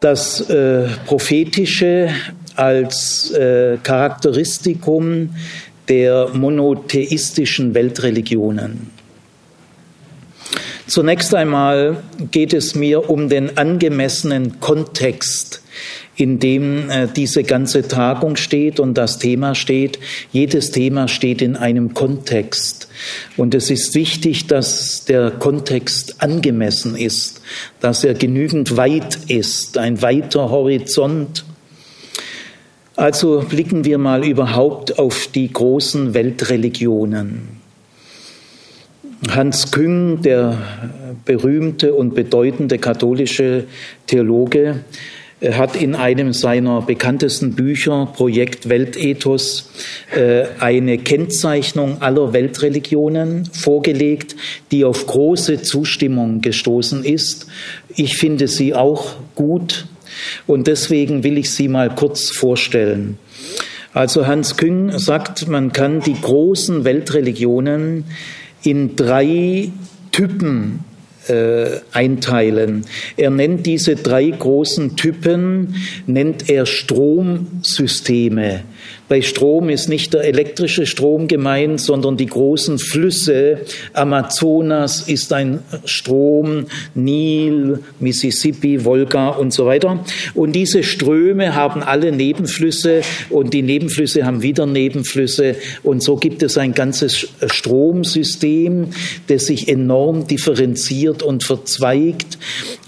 das äh, Prophetische als äh, Charakteristikum der monotheistischen Weltreligionen. Zunächst einmal geht es mir um den angemessenen Kontext, in dem äh, diese ganze Tagung steht und das Thema steht. Jedes Thema steht in einem Kontext. Und es ist wichtig, dass der Kontext angemessen ist, dass er genügend weit ist, ein weiter Horizont. Also blicken wir mal überhaupt auf die großen Weltreligionen. Hans Küng, der berühmte und bedeutende katholische Theologe, hat in einem seiner bekanntesten Bücher, Projekt Weltethos, äh, eine Kennzeichnung aller Weltreligionen vorgelegt, die auf große Zustimmung gestoßen ist. Ich finde sie auch gut und deswegen will ich sie mal kurz vorstellen. Also Hans Küng sagt, man kann die großen Weltreligionen in drei Typen äh, einteilen. Er nennt diese drei großen Typen, nennt er Stromsysteme. Bei Strom ist nicht der elektrische Strom gemeint, sondern die großen Flüsse. Amazonas ist ein Strom, Nil, Mississippi, Wolga und so weiter. Und diese Ströme haben alle Nebenflüsse und die Nebenflüsse haben wieder Nebenflüsse. Und so gibt es ein ganzes Stromsystem, das sich enorm differenziert und verzweigt.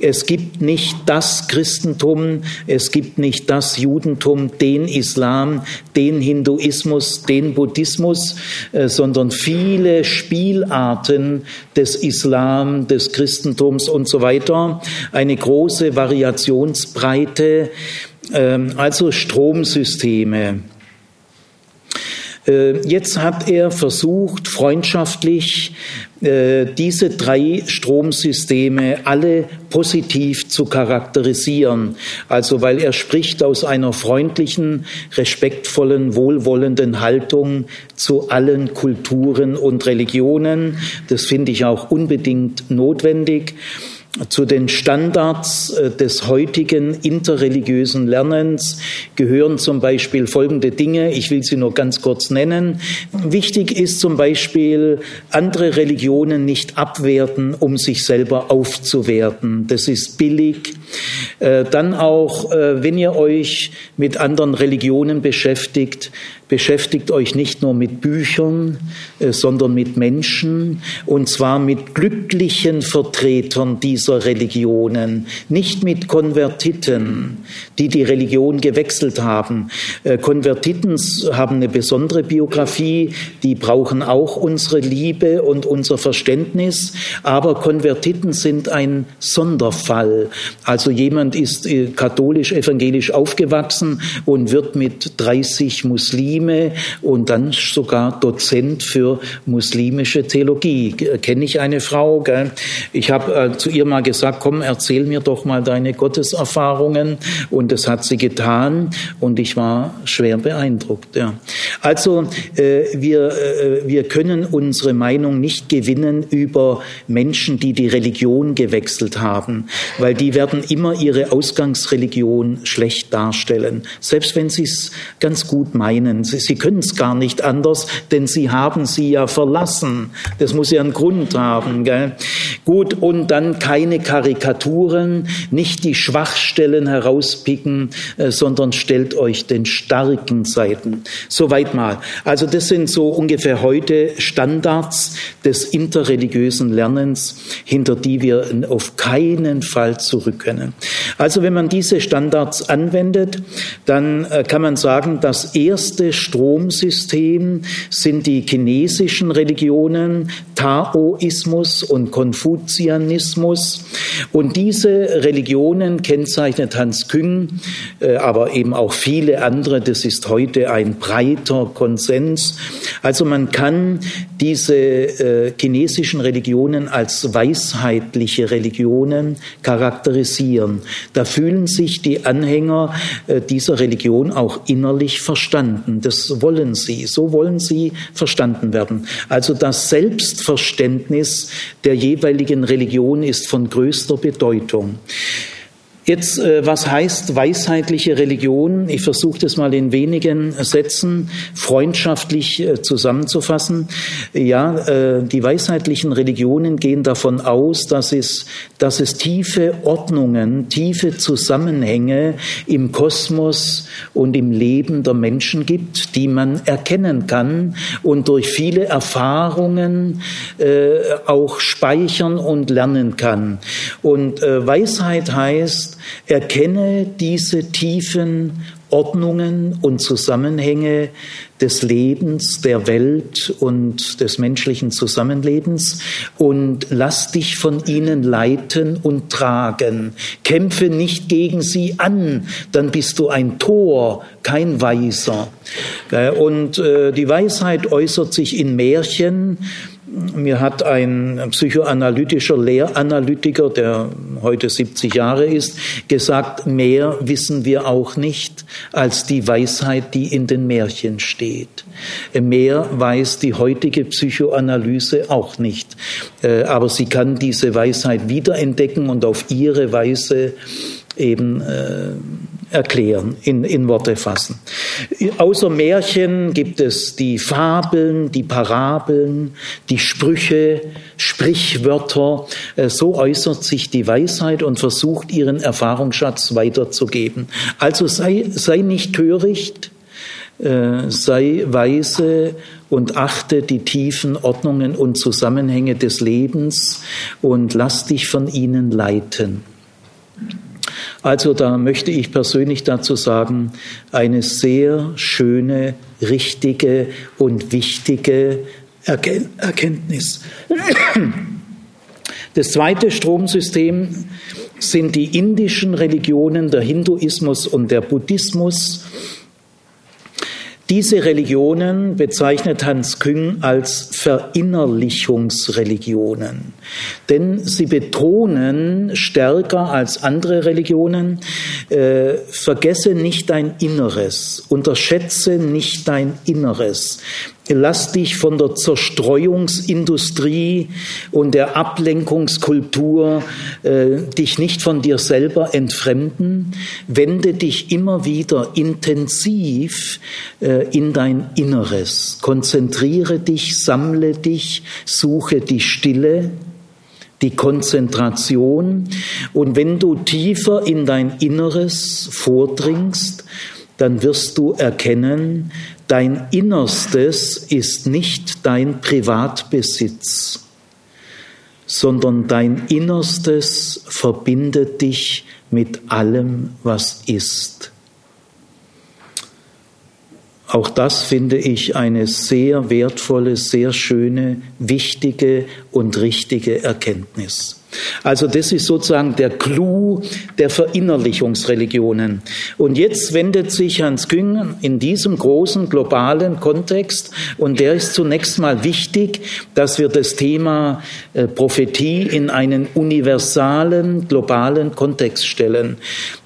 Es gibt nicht das Christentum, es gibt nicht das Judentum, den Islam, den Hinduismus, den Buddhismus, äh, sondern viele Spielarten des Islam, des Christentums und so weiter. Eine große Variationsbreite, ähm, also Stromsysteme. Äh, jetzt hat er versucht, freundschaftlich äh, diese drei Stromsysteme alle positiv zu charakterisieren. Also weil er spricht aus einer freundlichen, respektvollen, wohlwollenden Haltung zu allen Kulturen und Religionen. Das finde ich auch unbedingt notwendig. Zu den Standards äh, des heutigen interreligiösen Lernens gehören zum Beispiel folgende Dinge. Ich will sie nur ganz kurz nennen. Wichtig ist zum Beispiel, andere Religionen nicht abwerten, um sich selber aufzuwerten. Das ist billig. Äh, dann auch, äh, wenn ihr euch mit anderen Religionen beschäftigt, beschäftigt euch nicht nur mit Büchern, äh, sondern mit Menschen, und zwar mit glücklichen Vertretern dieser Religionen, nicht mit Konvertiten, die die Religion gewechselt haben. Äh, Konvertiten haben eine besondere Biografie, die brauchen auch unsere Liebe und unser Verständnis, aber Konvertiten sind ein Sonderfall. Also jemand ist äh, katholisch-evangelisch aufgewachsen und wird mit 30 Muslimen Muslime und dann sogar Dozent für muslimische Theologie. Kenne ich eine Frau, gell? ich habe äh, zu ihr mal gesagt, komm, erzähl mir doch mal deine Gotteserfahrungen und das hat sie getan und ich war schwer beeindruckt. Ja. Also äh, wir, äh, wir können unsere Meinung nicht gewinnen über Menschen, die die Religion gewechselt haben, weil die werden immer ihre Ausgangsreligion schlecht darstellen, selbst wenn sie es ganz gut meinen. Sie, sie können es gar nicht anders, denn sie haben sie ja verlassen. Das muss ja einen Grund haben. Gell? Gut, und dann keine Karikaturen, nicht die Schwachstellen herauspicken, äh, sondern stellt euch den starken Seiten. Soweit mal. Also das sind so ungefähr heute Standards des interreligiösen Lernens, hinter die wir auf keinen Fall zurück können. Also wenn man diese Standards anwendet, dann äh, kann man sagen, das erste Stromsystem sind die chinesischen Religionen, Taoismus und Konfuzianismus. Und diese Religionen kennzeichnet Hans Küng, äh, aber eben auch viele andere. Das ist heute ein breiter Konsens. Also man kann diese äh, chinesischen Religionen als weisheitliche Religionen charakterisieren. Da fühlen sich die Anhänger äh, dieser Religion auch innerlich verstanden. Das das wollen sie, so wollen sie verstanden werden. Also das Selbstverständnis der jeweiligen Religion ist von größter Bedeutung. Jetzt, äh, was heißt weisheitliche Religion? Ich versuche das mal in wenigen Sätzen freundschaftlich äh, zusammenzufassen. Ja, äh, die weisheitlichen Religionen gehen davon aus, dass es, dass es tiefe Ordnungen, tiefe Zusammenhänge im Kosmos und im Leben der Menschen gibt, die man erkennen kann und durch viele Erfahrungen auch speichern und lernen kann. Und Weisheit heißt, erkenne diese tiefen Ordnungen und Zusammenhänge des Lebens, der Welt und des menschlichen Zusammenlebens und lass dich von ihnen leiten und tragen. Kämpfe nicht gegen sie an, dann bist du ein Tor, kein Weiser. Und äh, die Weisheit äußert sich in Märchen, mir hat ein psychoanalytischer Lehranalytiker, der heute 70 Jahre ist, gesagt, mehr wissen wir auch nicht als die Weisheit, die in den Märchen steht. Mehr weiß die heutige Psychoanalyse auch nicht. Äh, aber sie kann diese Weisheit wiederentdecken und auf ihre Weise eben äh, erklären, in, in Worte fassen. Außer Märchen gibt es die Fabeln, die Parabeln, die Sprüche, Sprichwörter. Äh, so äußert sich die Weisheit und versucht ihren Erfahrungsschatz weiterzugeben. Also sei, sei nicht töricht, äh, sei weise und achte die tiefen Ordnungen und Zusammenhänge des Lebens und lass dich von ihnen leiten. Also da möchte ich persönlich dazu sagen, eine sehr schöne, richtige und wichtige Erkenntnis. Das zweite Stromsystem sind die indischen Religionen, der Hinduismus und der Buddhismus. Diese Religionen bezeichnet Hans Küng als Verinnerlichungsreligionen, denn sie betonen stärker als andere Religionen, äh, vergesse nicht dein Inneres, unterschätze nicht dein Inneres, Lass dich von der Zerstreuungsindustrie und der Ablenkungskultur äh, dich nicht von dir selber entfremden. Wende dich immer wieder intensiv äh, in dein Inneres. Konzentriere dich, sammle dich, suche die Stille die Konzentration. Und wenn du tiefer in dein Inneres vordringst, dann wirst du erkennen, Dein Innerstes ist nicht dein Privatbesitz, sondern dein Innerstes verbindet dich mit allem, was ist. Auch das finde ich eine sehr wertvolle, sehr schöne, wichtige und richtige Erkenntnis. Also das ist sozusagen der Clou der Verinnerlichungsreligionen. Und jetzt wendet sich Hans Küng in diesem großen globalen Kontext, und der ist zunächst mal wichtig, dass wir das Thema äh, Prophetie in einen universalen, globalen Kontext stellen.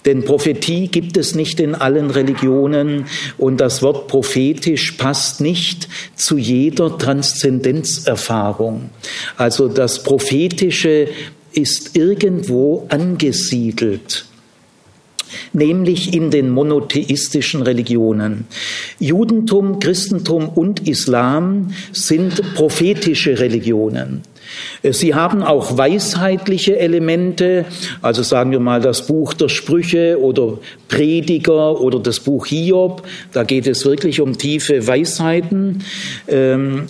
Denn Prophetie gibt es nicht in allen Religionen und das Wort prophetisch passt nicht zu jeder Transzendenzerfahrung. Also das Prophetische ist irgendwo angesiedelt nämlich in den monotheistischen Religionen. Judentum, Christentum und Islam sind prophetische Religionen. Sie haben auch weisheitliche Elemente, also sagen wir mal das Buch der Sprüche oder Prediger oder das Buch Hiob, da geht es wirklich um tiefe Weisheiten. Ähm,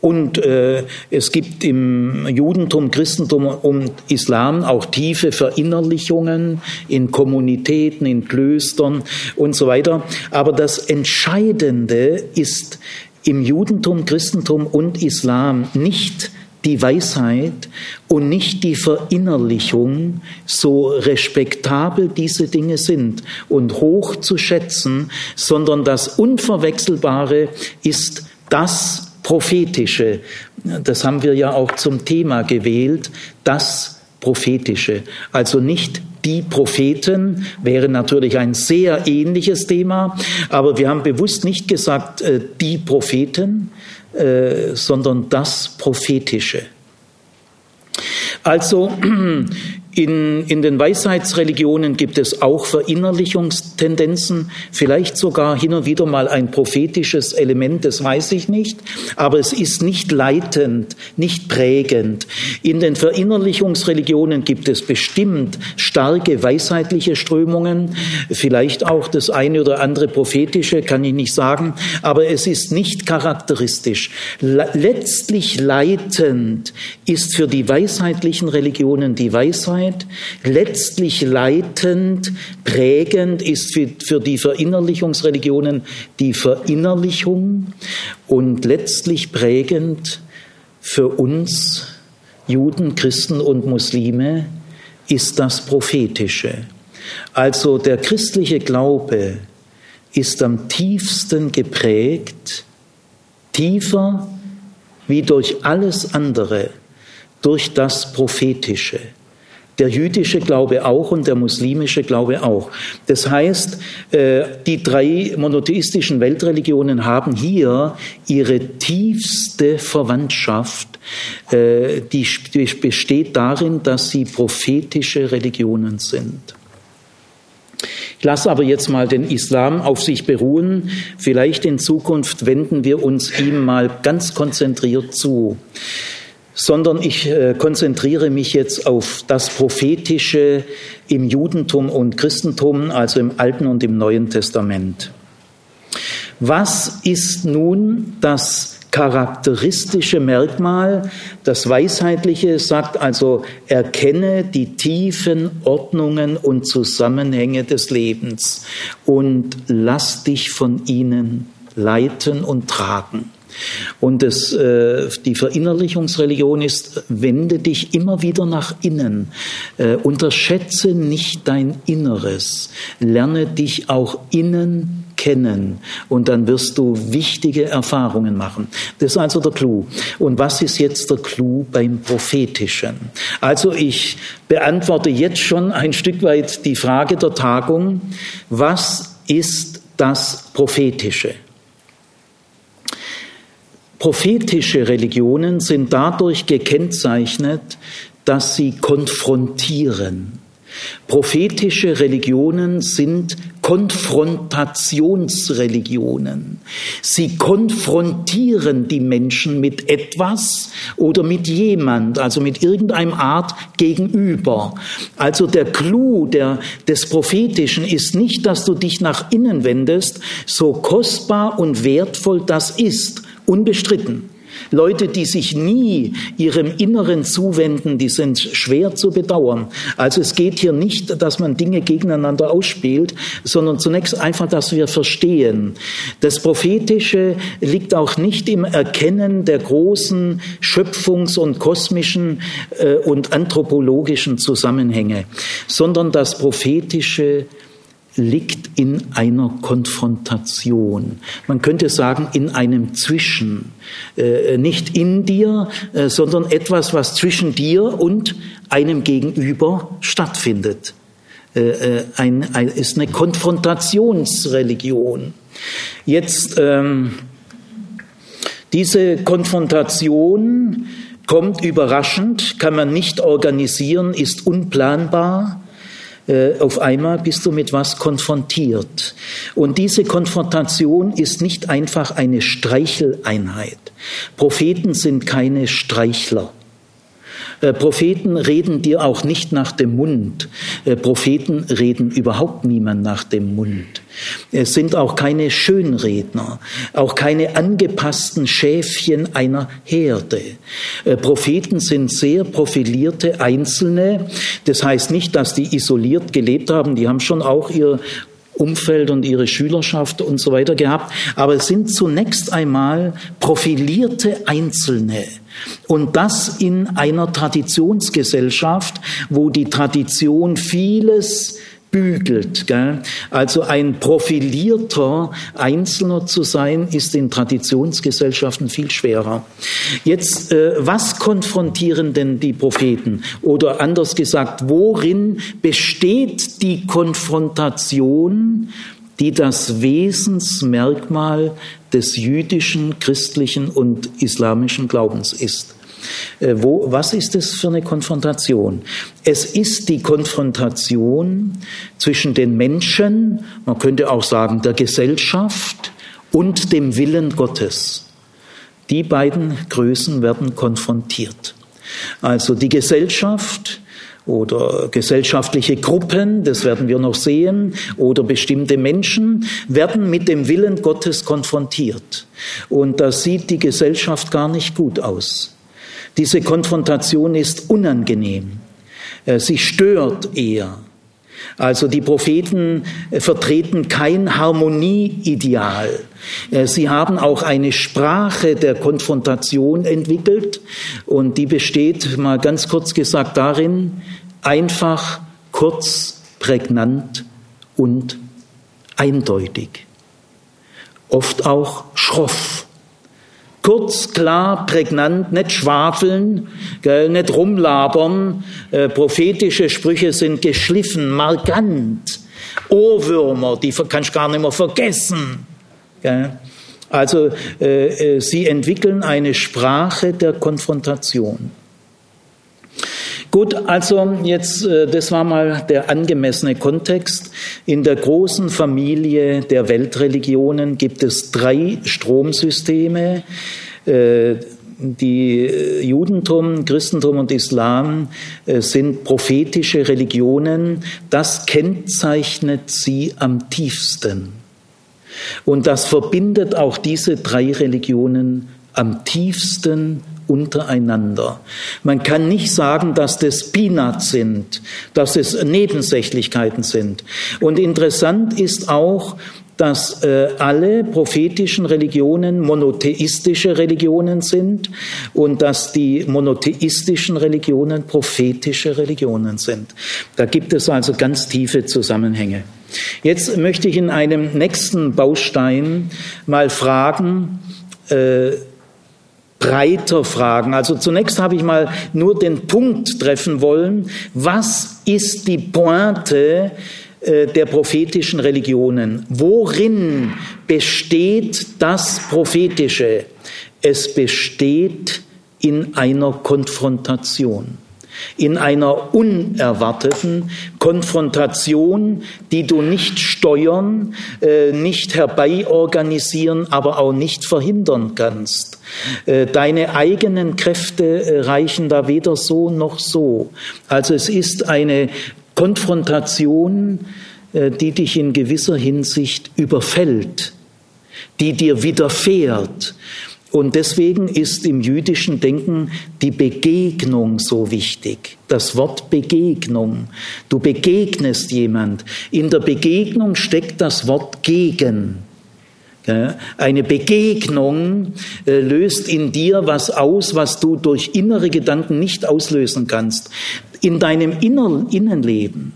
und äh, es gibt im Judentum, Christentum und Islam auch tiefe Verinnerlichungen in Kommunitäten, in Klöstern und so weiter. Aber das Entscheidende ist im Judentum, Christentum und Islam nicht die Weisheit und nicht die Verinnerlichung, so respektabel diese Dinge sind und hoch zu schätzen, sondern das Unverwechselbare ist das Prophetische. Das haben wir ja auch zum Thema gewählt, das Prophetische. Also nicht die Propheten wäre natürlich ein sehr ähnliches Thema, aber wir haben bewusst nicht gesagt äh, die Propheten, äh, sondern das Prophetische. Also In, in den Weisheitsreligionen gibt es auch Verinnerlichungstendenzen, vielleicht sogar hin und wieder mal ein prophetisches Element, das weiß ich nicht, aber es ist nicht leitend, nicht prägend. In den Verinnerlichungsreligionen gibt es bestimmt starke weisheitliche Strömungen, vielleicht auch das eine oder andere prophetische, kann ich nicht sagen, aber es ist nicht charakteristisch. Letztlich leitend ist für die weisheitlichen Religionen die Weisheit, Wahrheit. Letztlich leitend, prägend ist für, für die Verinnerlichungsreligionen die Verinnerlichung und letztlich prägend für uns Juden, Christen und Muslime ist das Prophetische. Also der christliche Glaube ist am tiefsten geprägt, tiefer wie durch alles andere, durch das Prophetische. Der jüdische Glaube auch und der muslimische Glaube auch. Das heißt, äh, die drei monotheistischen Weltreligionen haben hier ihre tiefste Verwandtschaft, äh, die besteht darin, dass sie prophetische Religionen sind. Ich lasse aber jetzt mal den Islam auf sich beruhen. Vielleicht in Zukunft wenden wir uns ihm mal ganz konzentriert zu sondern ich äh, konzentriere mich jetzt auf das Prophetische im Judentum und Christentum, also im Alten und im Neuen Testament. Was ist nun das charakteristische Merkmal, das Weisheitliche sagt also, erkenne die tiefen Ordnungen und Zusammenhänge des Lebens und lass dich von ihnen leiten und tragen. Und das, äh, die Verinnerlichungsreligion ist, wende dich immer wieder nach innen. Äh, unterschätze nicht dein Inneres. Lerne dich auch innen kennen und dann wirst du wichtige Erfahrungen machen. Das ist also der Clou. Und was ist jetzt der Clou beim Prophetischen? Also ich beantworte jetzt schon ein Stück weit die Frage der Tagung, was ist das Prophetische? Prophetische Religionen sind dadurch gekennzeichnet, dass sie konfrontieren. Prophetische Religionen sind Konfrontationsreligionen. Sie konfrontieren die Menschen mit etwas oder mit jemand, also mit irgendeinem Art gegenüber. Also der Clou der, des Prophetischen ist nicht, dass du dich nach innen wendest, so kostbar und wertvoll das ist, unbestritten. Leute, die sich nie ihrem Inneren zuwenden, die sind schwer zu bedauern. Also es geht hier nicht, dass man Dinge gegeneinander ausspielt, sondern zunächst einfach, dass wir verstehen. Das Prophetische liegt auch nicht im Erkennen der großen Schöpfungs- und kosmischen äh, und anthropologischen Zusammenhänge, sondern das Prophetische liegt in einer Konfrontation. Man könnte sagen, in einem Zwischen. Äh, nicht in dir, äh, sondern etwas, was zwischen dir und einem Gegenüber stattfindet. Äh, äh ist eine Konfrontationsreligion. Jetzt, ähm, diese Konfrontation kommt überraschend, kann man nicht organisieren, ist unplanbar auf einmal bist du mit was konfrontiert. Und diese Konfrontation ist nicht einfach eine Streicheleinheit. Propheten sind keine Streichler. Äh, Propheten reden dir auch nicht nach dem Mund. Äh, Propheten reden überhaupt niemand nach dem Mund. Es sind auch keine Schönredner, auch keine angepassten Schäfchen einer Herde. Äh, Propheten sind sehr profilierte Einzelne. Das heißt nicht, dass die isoliert gelebt haben. Die haben schon auch ihr Umfeld und ihre Schülerschaft und so weiter gehabt. Aber es sind zunächst einmal profilierte Einzelne. Und das in einer Traditionsgesellschaft, wo die Tradition vieles bügelt. Gell? Also ein profilierter Einzelner zu sein, ist in Traditionsgesellschaften viel schwerer. Jetzt, äh, was konfrontieren denn die Propheten? Oder anders gesagt, worin besteht die Konfrontation, die das Wesensmerkmal des jüdischen, christlichen und islamischen Glaubens ist? Äh, wo, was ist das für eine Konfrontation? Es ist die Konfrontation zwischen den Menschen, man könnte auch sagen der Gesellschaft und dem Willen Gottes. Die beiden Größen werden konfrontiert. Also die Gesellschaft oder gesellschaftliche Gruppen, das werden wir noch sehen, oder bestimmte Menschen werden mit dem Willen Gottes konfrontiert. Und da sieht die Gesellschaft gar nicht gut aus. Diese Konfrontation ist unangenehm. Äh, sie stört eher. Also die Propheten äh, vertreten kein Harmonieideal. Äh, sie haben auch eine Sprache der Konfrontation entwickelt und die besteht, mal ganz kurz gesagt, darin, einfach, kurz, prägnant und eindeutig. Oft auch schroff. Kurz, klar, prägnant, nicht schwafeln, gell, nicht rumlabern. Äh, prophetische Sprüche sind geschliffen, markant. Ohrwürmer, die kannst du gar nicht mehr vergessen. Gell. Also äh, äh, sie entwickeln eine Sprache der Konfrontation. Gut, also jetzt, äh, das war mal der angemessene Kontext. In der großen Familie der Weltreligionen gibt es drei Stromsysteme. Äh, die äh, Judentum, Christentum und Islam sind prophetische Religionen. Das kennzeichnet sie am tiefsten. Und das verbindet auch diese drei Religionen am tiefsten untereinander. Man kann nicht sagen, dass das Peanuts sind, dass es Nebensächlichkeiten sind. Und interessant ist auch, dass äh, alle prophetischen Religionen monotheistische Religionen sind und dass die monotheistischen Religionen prophetische Religionen sind. Da gibt es also ganz tiefe Zusammenhänge. Jetzt möchte ich in einem nächsten Baustein mal fragen, äh, breiter fragen. Also zunächst habe ich mal nur den Punkt treffen wollen, was ist die Pointe äh, der prophetischen Religionen? Worin besteht das Prophetische? Es besteht in einer Konfrontation in einer unerwarteten Konfrontation, die du nicht steuern, äh, nicht herbeiorganisieren, aber auch nicht verhindern kannst. Äh, deine eigenen Kräfte äh, reichen da weder so noch so. Also es ist eine Konfrontation, die dich in gewisser Hinsicht überfällt, die dir widerfährt und deswegen ist im jüdischen Denken die Begegnung so wichtig. Das Wort Begegnung. Du begegnest jemand. In der Begegnung steckt das Wort gegen. Eine Begegnung äh, löst in dir was aus, was du durch innere Gedanken nicht auslösen kannst. In deinem Innenleben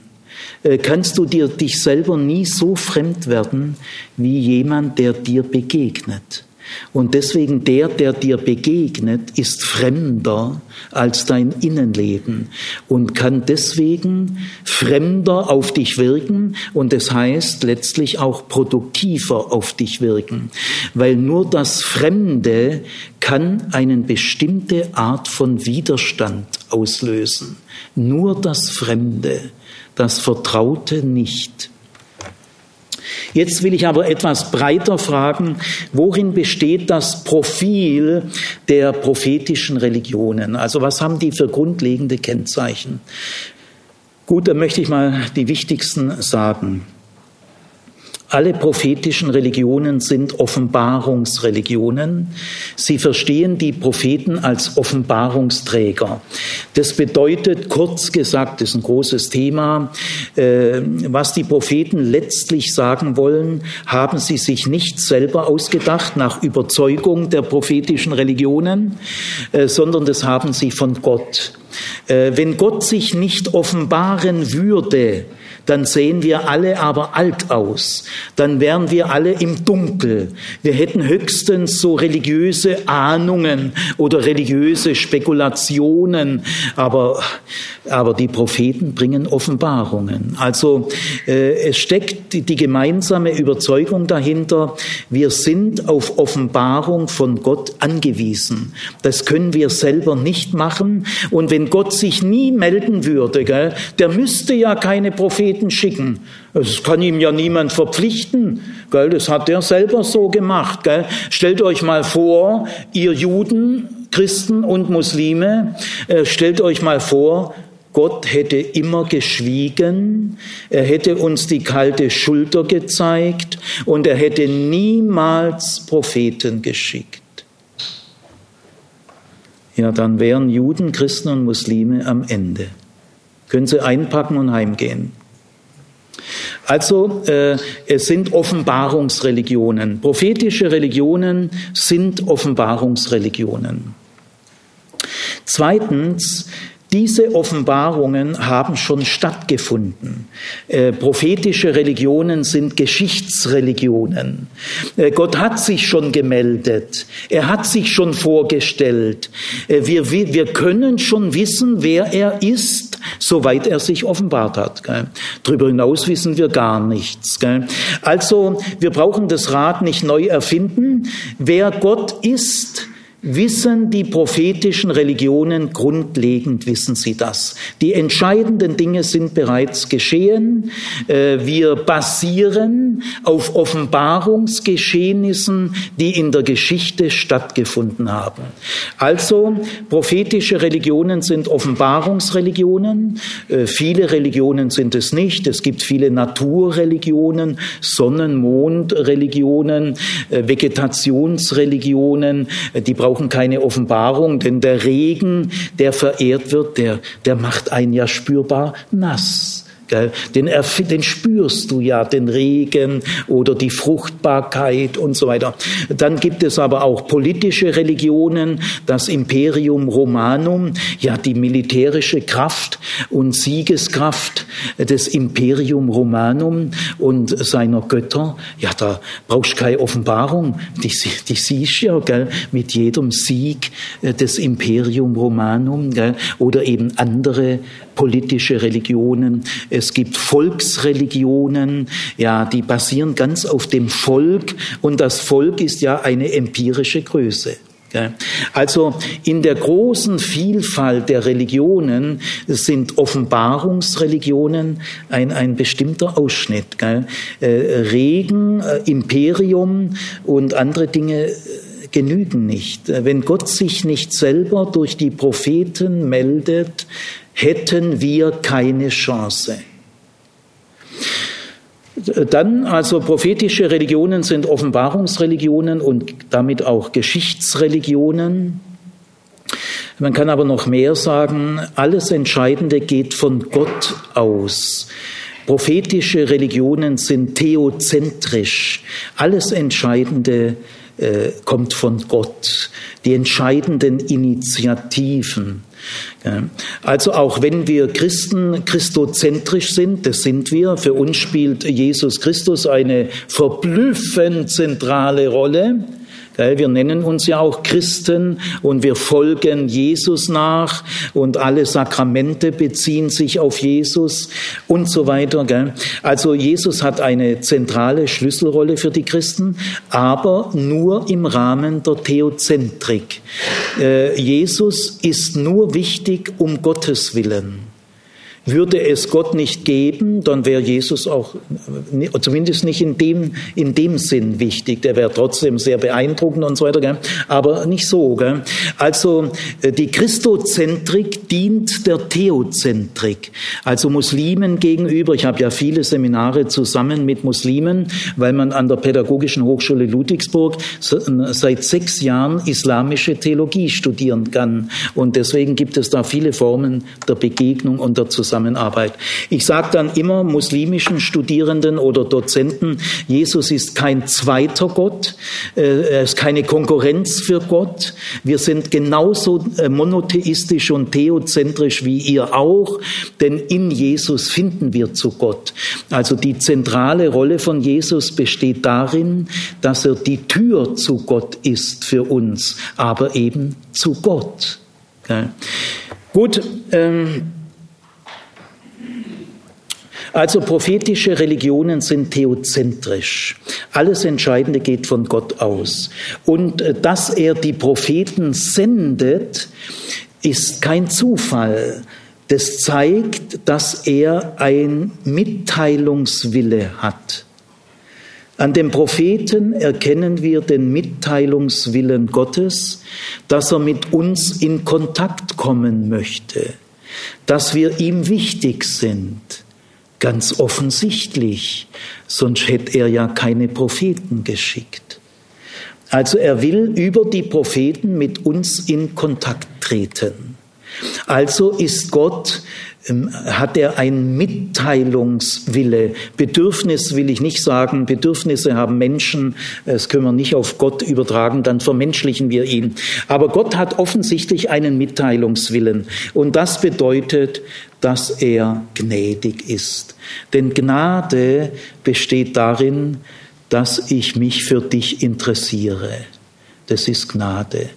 äh, kannst du dir dich selber nie so fremd werden wie jemand, der dir begegnet. Und deswegen der, der dir begegnet, ist fremder als dein Innenleben und kann deswegen fremder auf dich wirken und das heißt letztlich auch produktiver auf dich wirken, weil nur das Fremde kann eine bestimmte Art von Widerstand auslösen. Nur das Fremde, das Vertraute nicht. Jetzt will ich aber etwas breiter fragen, worin besteht das Profil der prophetischen Religionen? Also was haben die für grundlegende Kennzeichen? Gut, dann möchte ich mal die wichtigsten sagen. Alle prophetischen Religionen sind Offenbarungsreligionen. Sie verstehen die Propheten als Offenbarungsträger. Das bedeutet, kurz gesagt, das ist ein großes Thema, äh, was die Propheten letztlich sagen wollen, haben sie sich nicht selber ausgedacht nach Überzeugung der prophetischen Religionen, äh, sondern das haben sie von Gott. Äh, wenn Gott sich nicht offenbaren würde, dann sehen wir alle aber alt aus. Dann wären wir alle im Dunkel. Wir hätten höchstens so religiöse Ahnungen oder religiöse Spekulationen, aber aber die Propheten bringen Offenbarungen. Also äh, es steckt die, gemeinsame Überzeugung dahinter, wir sind auf Offenbarung von Gott angewiesen. Das können wir selber nicht machen. Und wenn Gott sich nie melden würde, gell, der müsste ja keine Propheten schicken. Das kann ihm ja niemand verpflichten. Gell, das hat er selber so gemacht. Gell. Stellt euch mal vor, ihr Juden, Christen und Muslime, äh, stellt euch mal vor, Gott hätte immer geschwiegen, er hätte uns die kalte Schulter gezeigt und er hätte niemals Propheten geschickt. Ja, dann wären Juden, Christen und Muslime am Ende. Können sie einpacken und heimgehen. Also äh, es sind Offenbarungsreligionen. Prophetische Religionen sind Offenbarungsreligionen. Zweitens, diese Offenbarungen haben schon stattgefunden. Äh, prophetische Religionen sind Geschichtsreligionen. Äh, Gott hat sich schon gemeldet. Er hat sich schon vorgestellt. Äh, wir, wir können schon wissen, wer er ist, soweit er sich offenbart hat. Gell? Darüber hinaus wissen wir gar nichts. Gell? Also wir brauchen das Rad nicht neu erfinden. Wer Gott ist, wissen die prophetischen Religionen grundlegend, wissen sie das. Die entscheidenden Dinge sind bereits geschehen. Äh, wir basieren auf Offenbarungsgeschehnissen, die in der Geschichte stattgefunden haben. Also prophetische Religionen sind Offenbarungsreligionen. Äh, viele Religionen sind es nicht. Es gibt viele Naturreligionen, Sonnen-Mond-Religionen, äh, Vegetationsreligionen, die brauchen brauchen keine Offenbarung, denn der Regen, der verehrt wird, der, der macht einen ja spürbar nass. Den, den spürst du ja, den Regen oder die Fruchtbarkeit und so weiter. Dann gibt es aber auch politische Religionen, das Imperium Romanum, ja die militärische Kraft und Siegeskraft des Imperium Romanum und seiner Götter. Ja, da brauchst du keine Offenbarung, die, die siehst ja gell, mit jedem Sieg des Imperium Romanum gell, oder eben andere politische Religionen, es gibt Volksreligionen, ja, die basieren ganz auf dem Volk und das Volk ist ja eine empirische Größe. Also in der großen Vielfalt der Religionen sind Offenbarungsreligionen ein, ein bestimmter Ausschnitt. Gell? Äh, Regen, äh, Imperium und andere Dinge äh, genügen nicht. Wenn Gott sich nicht selber durch die Propheten meldet, hätten wir keine Chance. Dann also prophetische Religionen sind Offenbarungsreligionen und damit auch Geschichtsreligionen. Man kann aber noch mehr sagen, alles Entscheidende geht von Gott aus. Prophetische Religionen sind theozentrisch. Alles Entscheidende äh, kommt von Gott. Die entscheidenden Initiativen. Also auch wenn wir Christen christozentrisch sind, das sind wir, für uns spielt Jesus Christus eine verblüffend zentrale Rolle. Wir nennen uns ja auch Christen und wir folgen Jesus nach und alle Sakramente beziehen sich auf Jesus und so weiter. Also Jesus hat eine zentrale Schlüsselrolle für die Christen, aber nur im Rahmen der Theozentrik. Äh, Jesus ist nur wichtig um Gottes Willen. Würde es Gott nicht geben, dann wäre Jesus auch zumindest nicht in dem, in dem Sinn wichtig. Der wäre trotzdem sehr beeindruckend und so weiter, gell? aber nicht so. Gell? Also äh, die Christozentrik dient der Theozentrik. Also Muslimen gegenüber, ich habe ja viele Seminare zusammen mit Muslimen, weil man an der Pädagogischen Hochschule Ludwigsburg seit sechs Jahren islamische Theologie studieren kann. Und deswegen gibt es da viele Formen der Begegnung und der Zusammenarbeit. Zusammenarbeit. Ich sage dann immer muslimischen Studierenden oder Dozenten, Jesus ist kein zweiter Gott, äh, er ist keine Konkurrenz für Gott. Wir sind genauso äh, monotheistisch und theozentrisch wie ihr auch, denn in Jesus finden wir zu Gott. Also die zentrale Rolle von Jesus besteht darin, dass er die Tür zu Gott ist für uns, aber eben zu Gott. Gut, ähm, Also prophetische Religionen sind theozentrisch. Alles Entscheidende geht von Gott aus. Und äh, dass er die Propheten sendet, ist kein Zufall. Das zeigt, dass er ein Mitteilungswille hat. An dem Propheten erkennen wir den Mitteilungswillen Gottes, dass er mit uns in Kontakt kommen möchte, dass wir ihm wichtig sind, ganz offensichtlich, sonst hätte er ja keine Propheten geschickt. Also er will über die Propheten mit uns in Kontakt treten. Also ist Gott hat er ein Mitteilungswille. Bedürfnis will ich nicht sagen. Bedürfnisse haben Menschen. Das können wir nicht auf Gott übertragen, dann vermenschlichen wir ihn. Aber Gott hat offensichtlich einen Mitteilungswillen. Und das bedeutet, dass er gnädig ist. Denn Gnade besteht darin, dass ich mich für dich interessiere. Das ist Gnade.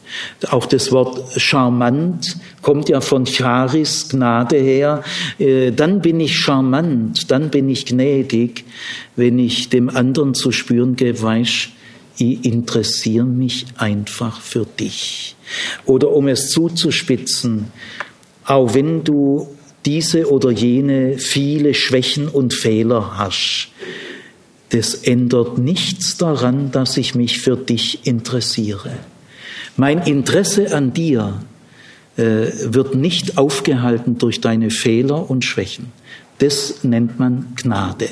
Auch das Wort charmant kommt ja von Charis, Gnade her. Äh, dann bin ich charmant, dann bin ich gnädig, wenn ich dem anderen zu spüren gebe, weißt, ich interessiere mich einfach für dich. Oder um es zuzuspitzen, auch wenn du diese oder jene viele Schwächen und Fehler hast, das ändert nichts daran, dass ich mich für dich interessiere. Mein Interesse an dir äh, wird nicht aufgehalten durch deine Fehler und Schwächen. Das nennt man Gnade.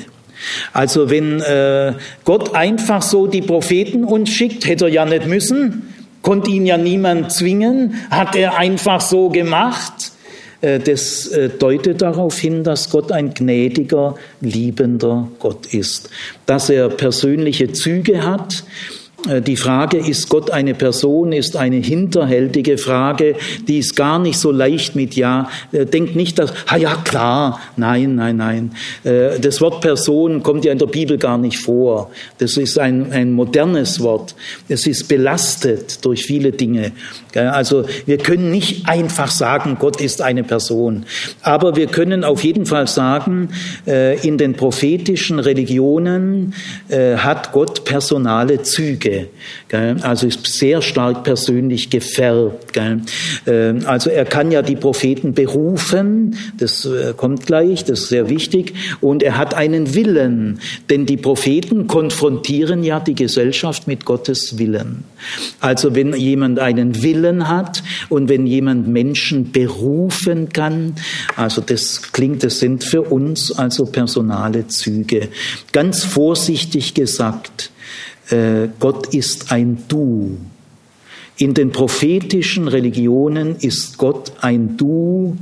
Also wenn äh, Gott einfach so die Propheten uns schickt, hätte er ja nicht müssen, konnte ihn ja niemand zwingen, hat er einfach so gemacht. Äh, das äh, deutet darauf hin, dass Gott ein gnädiger, liebender Gott ist, dass er persönliche Züge hat, die Frage, ist Gott eine Person, ist eine hinterhältige Frage, die ist gar nicht so leicht mit Ja. Äh, denkt nicht, dass, ah ja, klar, nein, nein, nein. Äh, das Wort Person kommt ja in der Bibel gar nicht vor. Das ist ein, ein modernes Wort. Es ist belastet durch viele Dinge. Also wir können nicht einfach sagen, Gott ist eine Person. Aber wir können auf jeden Fall sagen, in den prophetischen Religionen hat Gott personale Züge. Also ist sehr stark persönlich gefärbt. Ähm, also er kann ja die Propheten berufen, das äh, kommt gleich, das ist sehr wichtig. Und er hat einen Willen, denn die Propheten konfrontieren ja die Gesellschaft mit Gottes Willen. Also wenn jemand einen Willen hat und wenn jemand Menschen berufen kann, also das klingt, das sind für uns also personale Züge. Ganz vorsichtig gesagt, Gott ist ein Du. In den prophetischen Religionen ist Gott ein Du,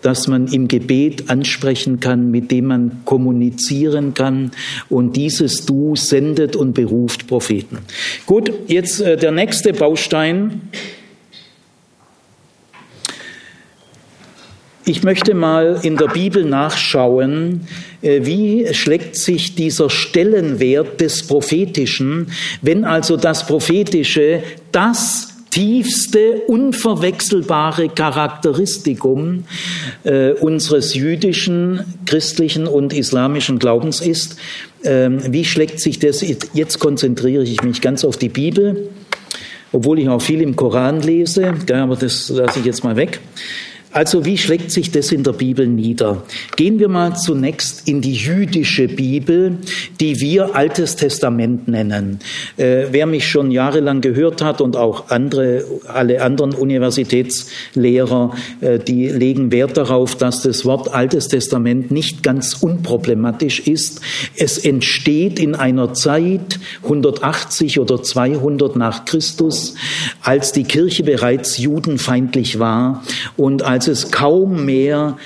das man im Gebet ansprechen kann, mit dem man kommunizieren kann. Und dieses Du sendet und beruft Propheten. Gut, jetzt äh, der nächste Baustein. Ich möchte mal in der Bibel nachschauen, äh, wie schlägt sich dieser Stellenwert des Prophetischen, wenn also das Prophetische das tiefste, unverwechselbare Charakteristikum äh, unseres jüdischen, christlichen und islamischen Glaubens ist. Ähm, wie schlägt sich das? Jetzt konzentriere ich mich ganz auf die Bibel, obwohl ich auch viel im Koran lese, aber das lasse ich jetzt mal weg. Also wie schlägt sich das in der Bibel nieder? Gehen wir mal zunächst in die jüdische Bibel, die wir Altes Testament nennen. Äh, wer mich schon jahrelang gehört hat und auch andere, alle anderen Universitätslehrer, äh, die legen Wert darauf, dass das Wort Altes Testament nicht ganz unproblematisch ist. Es entsteht in einer Zeit 180 oder 200 nach Christus, als die Kirche bereits judenfeindlich war und als als es kaum mehr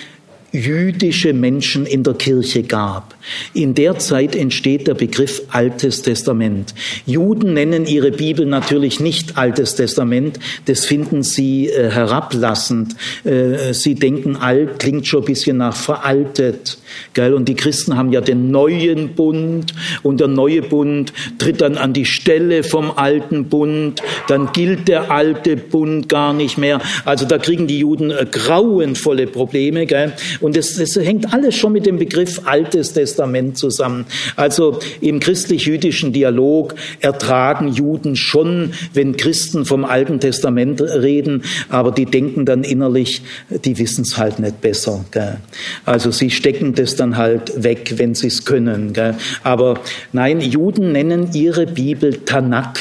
jüdische Menschen in der Kirche gab. In der Zeit entsteht der Begriff Altes Testament. Juden nennen ihre Bibel natürlich nicht Altes Testament, das finden sie äh, herablassend. Äh, sie denken, alt klingt schon ein bisschen nach veraltet. Gell? Und die Christen haben ja den neuen Bund und der neue Bund tritt dann an die Stelle vom alten Bund, dann gilt der alte Bund gar nicht mehr. Also da kriegen die Juden äh, grauenvolle Probleme. Gell? Und das, das hängt alles schon mit dem Begriff Altes Testament zusammen. Also im christlich-jüdischen Dialog ertragen Juden schon, wenn Christen vom Alten Testament reden, aber die denken dann innerlich, die wissen es halt nicht besser. Gell? Also sie stecken das dann halt weg, wenn sie es können. Gell? Aber nein, Juden nennen ihre Bibel Tanakh.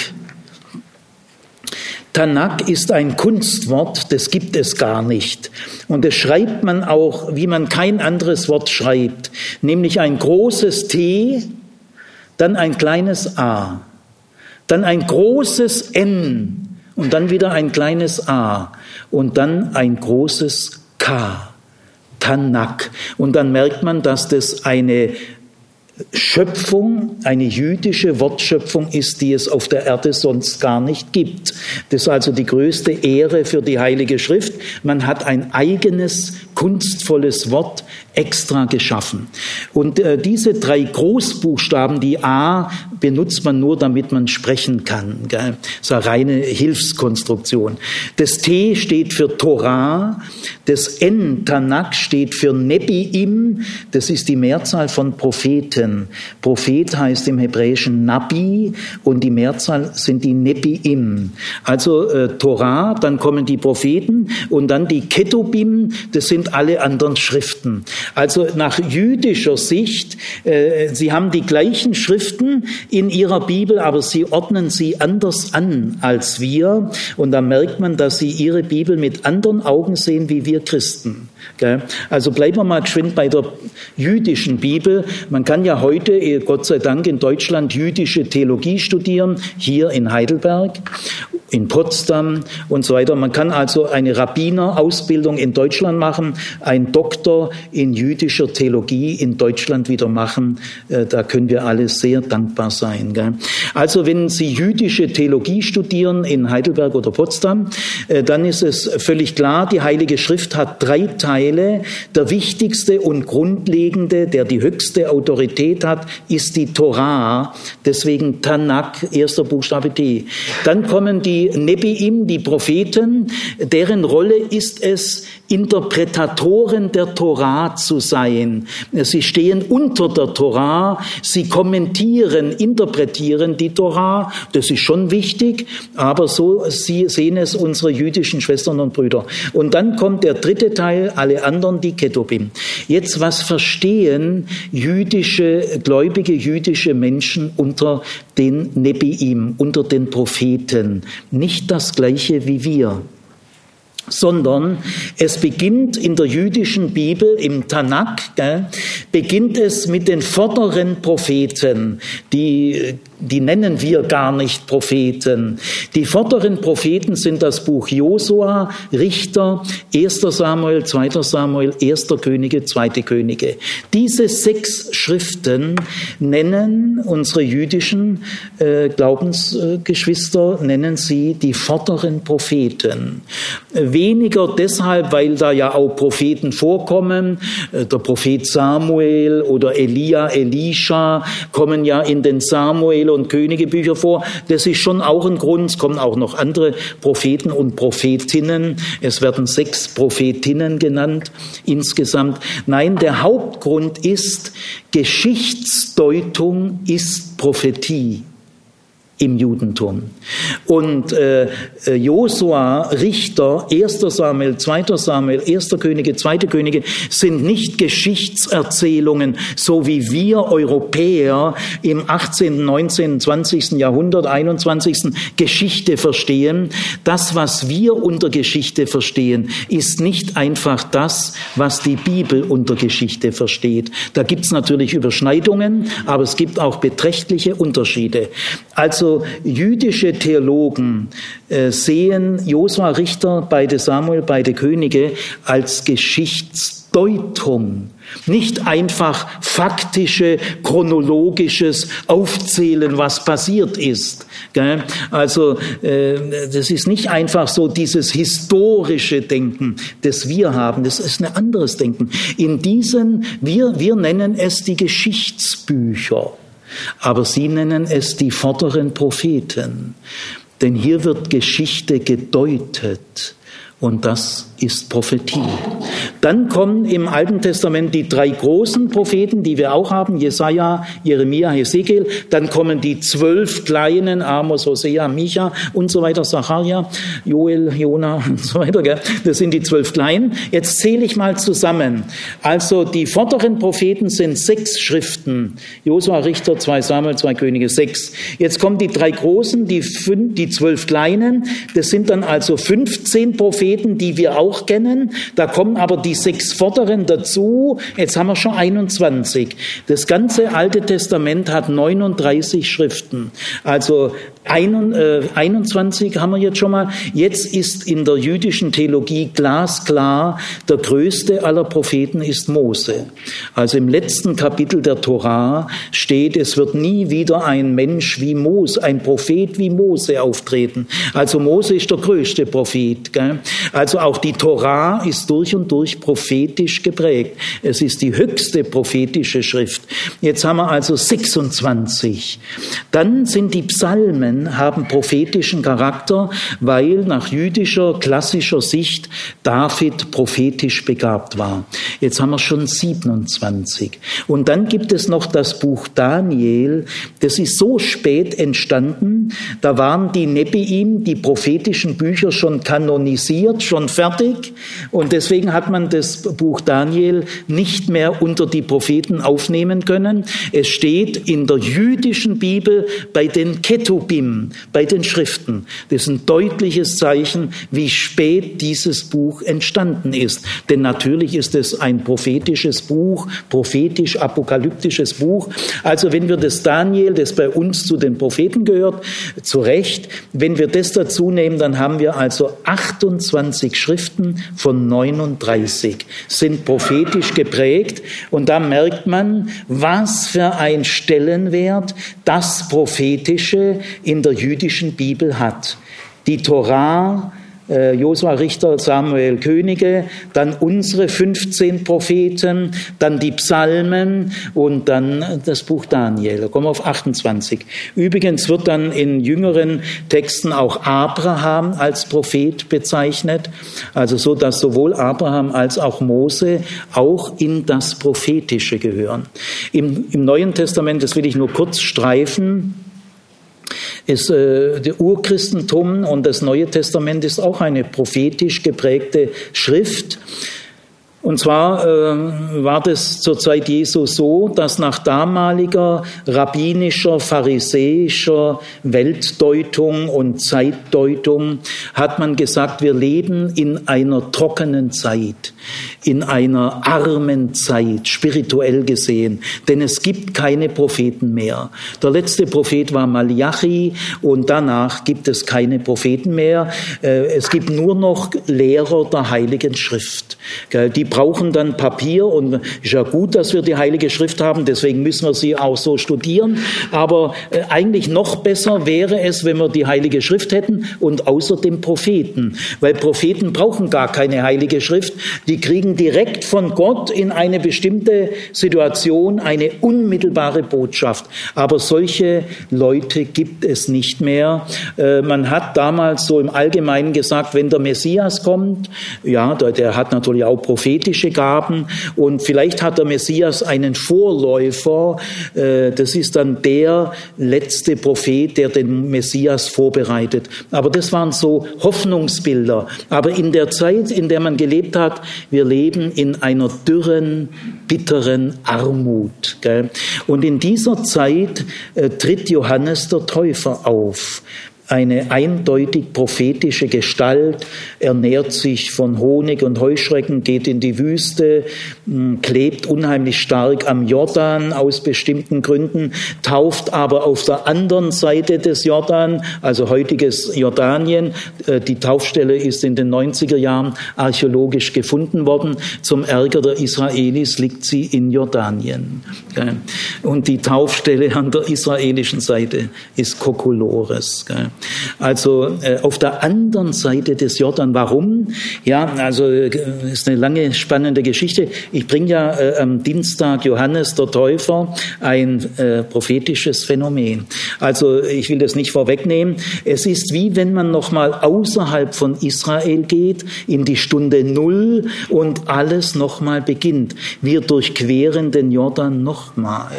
Tanakh ist ein Kunstwort, das gibt es gar nicht. Und das schreibt man auch, wie man kein anderes Wort schreibt, nämlich ein großes T, dann ein kleines A, dann ein großes N und dann wieder ein kleines A und dann ein großes K. Tanakh. Und dann merkt man, dass das eine Schöpfung, eine jüdische Wortschöpfung ist, die es auf der Erde sonst gar nicht gibt. Das ist also die größte Ehre für die Heilige Schrift. Man hat ein eigenes kunstvolles Wort extra geschaffen. Und äh, diese drei Großbuchstaben, die A, benutzt man nur, damit man sprechen kann. Gell? Das ist eine reine Hilfskonstruktion. Das T steht für Torah, das N, Tanakh, steht für Nebiim, das ist die Mehrzahl von Propheten. Prophet heißt im Hebräischen Nabi und die Mehrzahl sind die Nebiim. Also äh, Torah, dann kommen die Propheten und dann die Ketubim, das sind alle anderen Schriften. Also nach jüdischer Sicht, äh, sie haben die gleichen Schriften in ihrer Bibel, aber sie ordnen sie anders an als wir. Und da merkt man, dass sie ihre Bibel mit anderen Augen sehen wie wir Christen. Also bleiben wir mal geschwind bei der jüdischen Bibel. Man kann ja heute, eh, Gott sei Dank, in Deutschland jüdische Theologie studieren, hier in Heidelberg in Potsdam und so weiter. Man kann also eine Rabbinerausbildung in Deutschland machen, ein Doktor in jüdischer Theologie in Deutschland wieder machen. Äh, da können wir alle sehr dankbar sein. Also wenn Sie jüdische Theologie studieren in Heidelberg oder Potsdam, äh, dann ist es völlig klar, die Heilige Schrift hat drei Teile. Der wichtigste und grundlegende, der die höchste Autorität hat, ist die Torah. Deswegen Tanakh, erster Buchstabe T. Dann kommen die die Nebiim, die Propheten, deren Rolle ist es, Interpretatoren der Torah zu sein. Sie stehen unter der Torah, sie kommentieren, interpretieren die Torah. Das ist schon wichtig, aber so sehen es unsere jüdischen Schwestern und Brüder. Und dann kommt der dritte Teil, alle anderen, die Ketubim. Jetzt, was verstehen jüdische, gläubige jüdische Menschen unter den Nebiim, unter den Propheten? Nicht das Gleiche wie wir sondern es beginnt in der jüdischen Bibel, im Tanakh, gell, beginnt es mit den vorderen Propheten, die die nennen wir gar nicht Propheten. Die vorderen Propheten sind das Buch Josua, Richter, 1. Samuel, 2. Samuel, 1. Könige, 2. Könige. Diese sechs Schriften nennen unsere jüdischen äh, Glaubensgeschwister, nennen sie die vorderen Propheten. Weniger deshalb, weil da ja auch Propheten vorkommen. Äh, der Prophet Samuel oder Elia, Elisha kommen ja in den Samuel und Königebücher vor. Das ist schon auch ein Grund. Es kommen auch noch andere Propheten und Prophetinnen. Es werden sechs Prophetinnen genannt insgesamt. Nein, der Hauptgrund ist, Geschichtsdeutung ist Prophetie im Judentum. Und äh, äh Josua, Richter, 1. Samuel, 2. Samuel, 1. Könige, 2. Könige sind nicht Geschichtserzählungen, so wie wir Europäer im 18., 19., 20. Jahrhundert, 21. Geschichte verstehen. Das, was wir unter Geschichte verstehen, ist nicht einfach das, was die Bibel unter Geschichte versteht. Da gibt's natürlich Überschneidungen, aber es gibt auch beträchtliche Unterschiede. Also also jüdische Theologen äh, sehen Josua Richter, beide Samuel, beide Könige als Geschichtsdeutung. Nicht einfach faktische, chronologisches Aufzählen, was passiert ist. Also äh, das ist nicht einfach so dieses historische Denken, das wir haben. Das ist ein anderes Denken. In diesen, wir, wir nennen es die Geschichtsbücher. Aber sie nennen es die vorderen Propheten. Denn hier wird Geschichte gedeutet und das ist Prophetie. Dann kommen im Alten Testament die drei großen Propheten, die wir auch haben, Jesaja, Jeremia, Hesekiel. Dann kommen die zwölf kleinen, Amos, Hosea, Micha und so weiter, Zacharia, Joel, Jona und so weiter. Gell? Das sind die zwölf kleinen. Jetzt zähle ich mal zusammen. Also die vorderen Propheten sind sechs Schriften. Josua, Richter, zwei Samuel, zwei Könige, sechs. Jetzt kommen die drei großen, die, fünf, die zwölf kleinen. Das sind dann also 15 Propheten, die wir auch kennen. Da kommen aber die sechs vorderen dazu. Jetzt haben wir schon 21. Das ganze Alte Testament hat 39 Schriften. Also 21 äh, haben wir jetzt schon mal. Jetzt ist in der jüdischen Theologie glasklar, der größte aller Propheten ist Mose. Also im letzten Kapitel der Torah steht, es wird nie wieder ein Mensch wie Mose, ein Prophet wie Mose auftreten. Also Mose ist der größte Prophet. Gell? Also auch die Torah ist durch und durch prophetisch geprägt. Es ist die höchste prophetische Schrift. Jetzt haben wir also 26. Dann sind die Psalmen haben prophetischen Charakter, weil nach jüdischer klassischer Sicht David prophetisch begabt war. Jetzt haben wir schon 27. Und dann gibt es noch das Buch Daniel. Das ist so spät entstanden. Da waren die Nebiim, die prophetischen Bücher schon kanonisiert, schon fertig. Und deswegen hat man das Buch Daniel nicht mehr unter die Propheten aufnehmen können. Es steht in der jüdischen Bibel bei den Ketubim bei den Schriften. Das ist ein deutliches Zeichen, wie spät dieses Buch entstanden ist. Denn natürlich ist es ein prophetisches Buch, prophetisch-apokalyptisches Buch. Also wenn wir das Daniel, das bei uns zu den Propheten gehört, zu Recht, wenn wir das dazu nehmen, dann haben wir also 28 Schriften von 39 sind prophetisch geprägt. Und da merkt man, was für ein Stellenwert das Prophetische in der jüdischen Bibel hat. Die Torah, äh, Josua Richter, Samuel Könige, dann unsere 15 Propheten, dann die Psalmen und dann das Buch Daniel. Da kommen wir auf 28. Übrigens wird dann in jüngeren Texten auch Abraham als Prophet bezeichnet, also so, dass sowohl Abraham als auch Mose auch in das Prophetische gehören. Im, im Neuen Testament, das will ich nur kurz streifen, ist äh, der Urchristentum und das Neue Testament ist auch eine prophetisch geprägte Schrift. Und zwar äh, war das zur Zeit Jesu so, dass nach damaliger rabbinischer, pharisäischer Weltdeutung und Zeitdeutung hat man gesagt, wir leben in einer trockenen Zeit, in einer armen Zeit, spirituell gesehen, denn es gibt keine Propheten mehr. Der letzte Prophet war Malachi und danach gibt es keine Propheten mehr. Äh, es gibt nur noch Lehrer der Heiligen Schrift. Die brauchen dann Papier und ist ja gut, dass wir die Heilige Schrift haben, deswegen müssen wir sie auch so studieren. Aber äh, eigentlich noch besser wäre es, wenn wir die Heilige Schrift hätten und außerdem Propheten, weil Propheten brauchen gar keine Heilige Schrift, die kriegen direkt von Gott in eine bestimmte Situation eine unmittelbare Botschaft. Aber solche Leute gibt es nicht mehr. Äh, man hat damals so im Allgemeinen gesagt, wenn der Messias kommt, ja, der hat natürlich auch Propheten, prophetische Gaben und vielleicht hat der Messias einen Vorläufer, äh, das ist dann der letzte Prophet, der den Messias vorbereitet. Aber das waren so Hoffnungsbilder. Aber in der Zeit, in der man gelebt hat, wir leben in einer dürren, bitteren Armut. Und in dieser Zeit äh, tritt Johannes der Täufer auf eine eindeutig prophetische Gestalt, ernährt sich von Honig und Heuschrecken, geht in die Wüste, hm, klebt unheimlich stark am Jordan aus bestimmten Gründen, tauft aber auf der anderen Seite des Jordan, also heutiges Jordanien. Äh, die Taufstelle ist in den 90er Jahren archäologisch gefunden worden. Zum Ärger der Israelis liegt sie in Jordanien. Und die Taufstelle an der israelischen Seite ist Kokolores. Also äh, auf der anderen Seite des Jordan. Warum? Ja, also äh, ist eine lange spannende Geschichte. Ich bringe ja äh, am Dienstag Johannes der Täufer ein äh, prophetisches Phänomen. Also ich will das nicht vorwegnehmen. Es ist wie wenn man noch mal außerhalb von Israel geht in die Stunde Null und alles noch mal beginnt. Wir durchqueren den Jordan noch mal.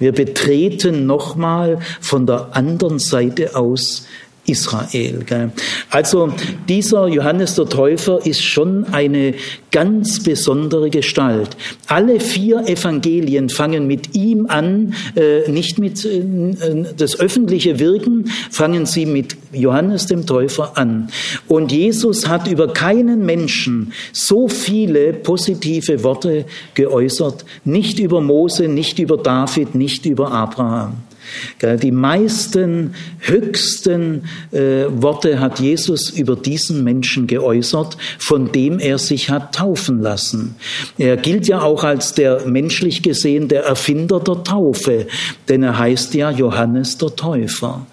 Wir betreten nochmal von der anderen Seite aus Israel. Also dieser Johannes der Täufer ist schon eine ganz besondere Gestalt. Alle vier Evangelien fangen mit ihm an, äh, nicht mit äh, das öffentliche Wirken, fangen sie mit Johannes dem Täufer an. Und Jesus hat über keinen Menschen so viele positive Worte geäußert, nicht über Mose, nicht über David, nicht über Abraham. Die meisten höchsten äh, Worte hat Jesus über diesen Menschen geäußert, von dem er sich hat taufen lassen. Er gilt ja auch als der menschlich gesehen der Erfinder der Taufe, denn er heißt ja Johannes der Täufer.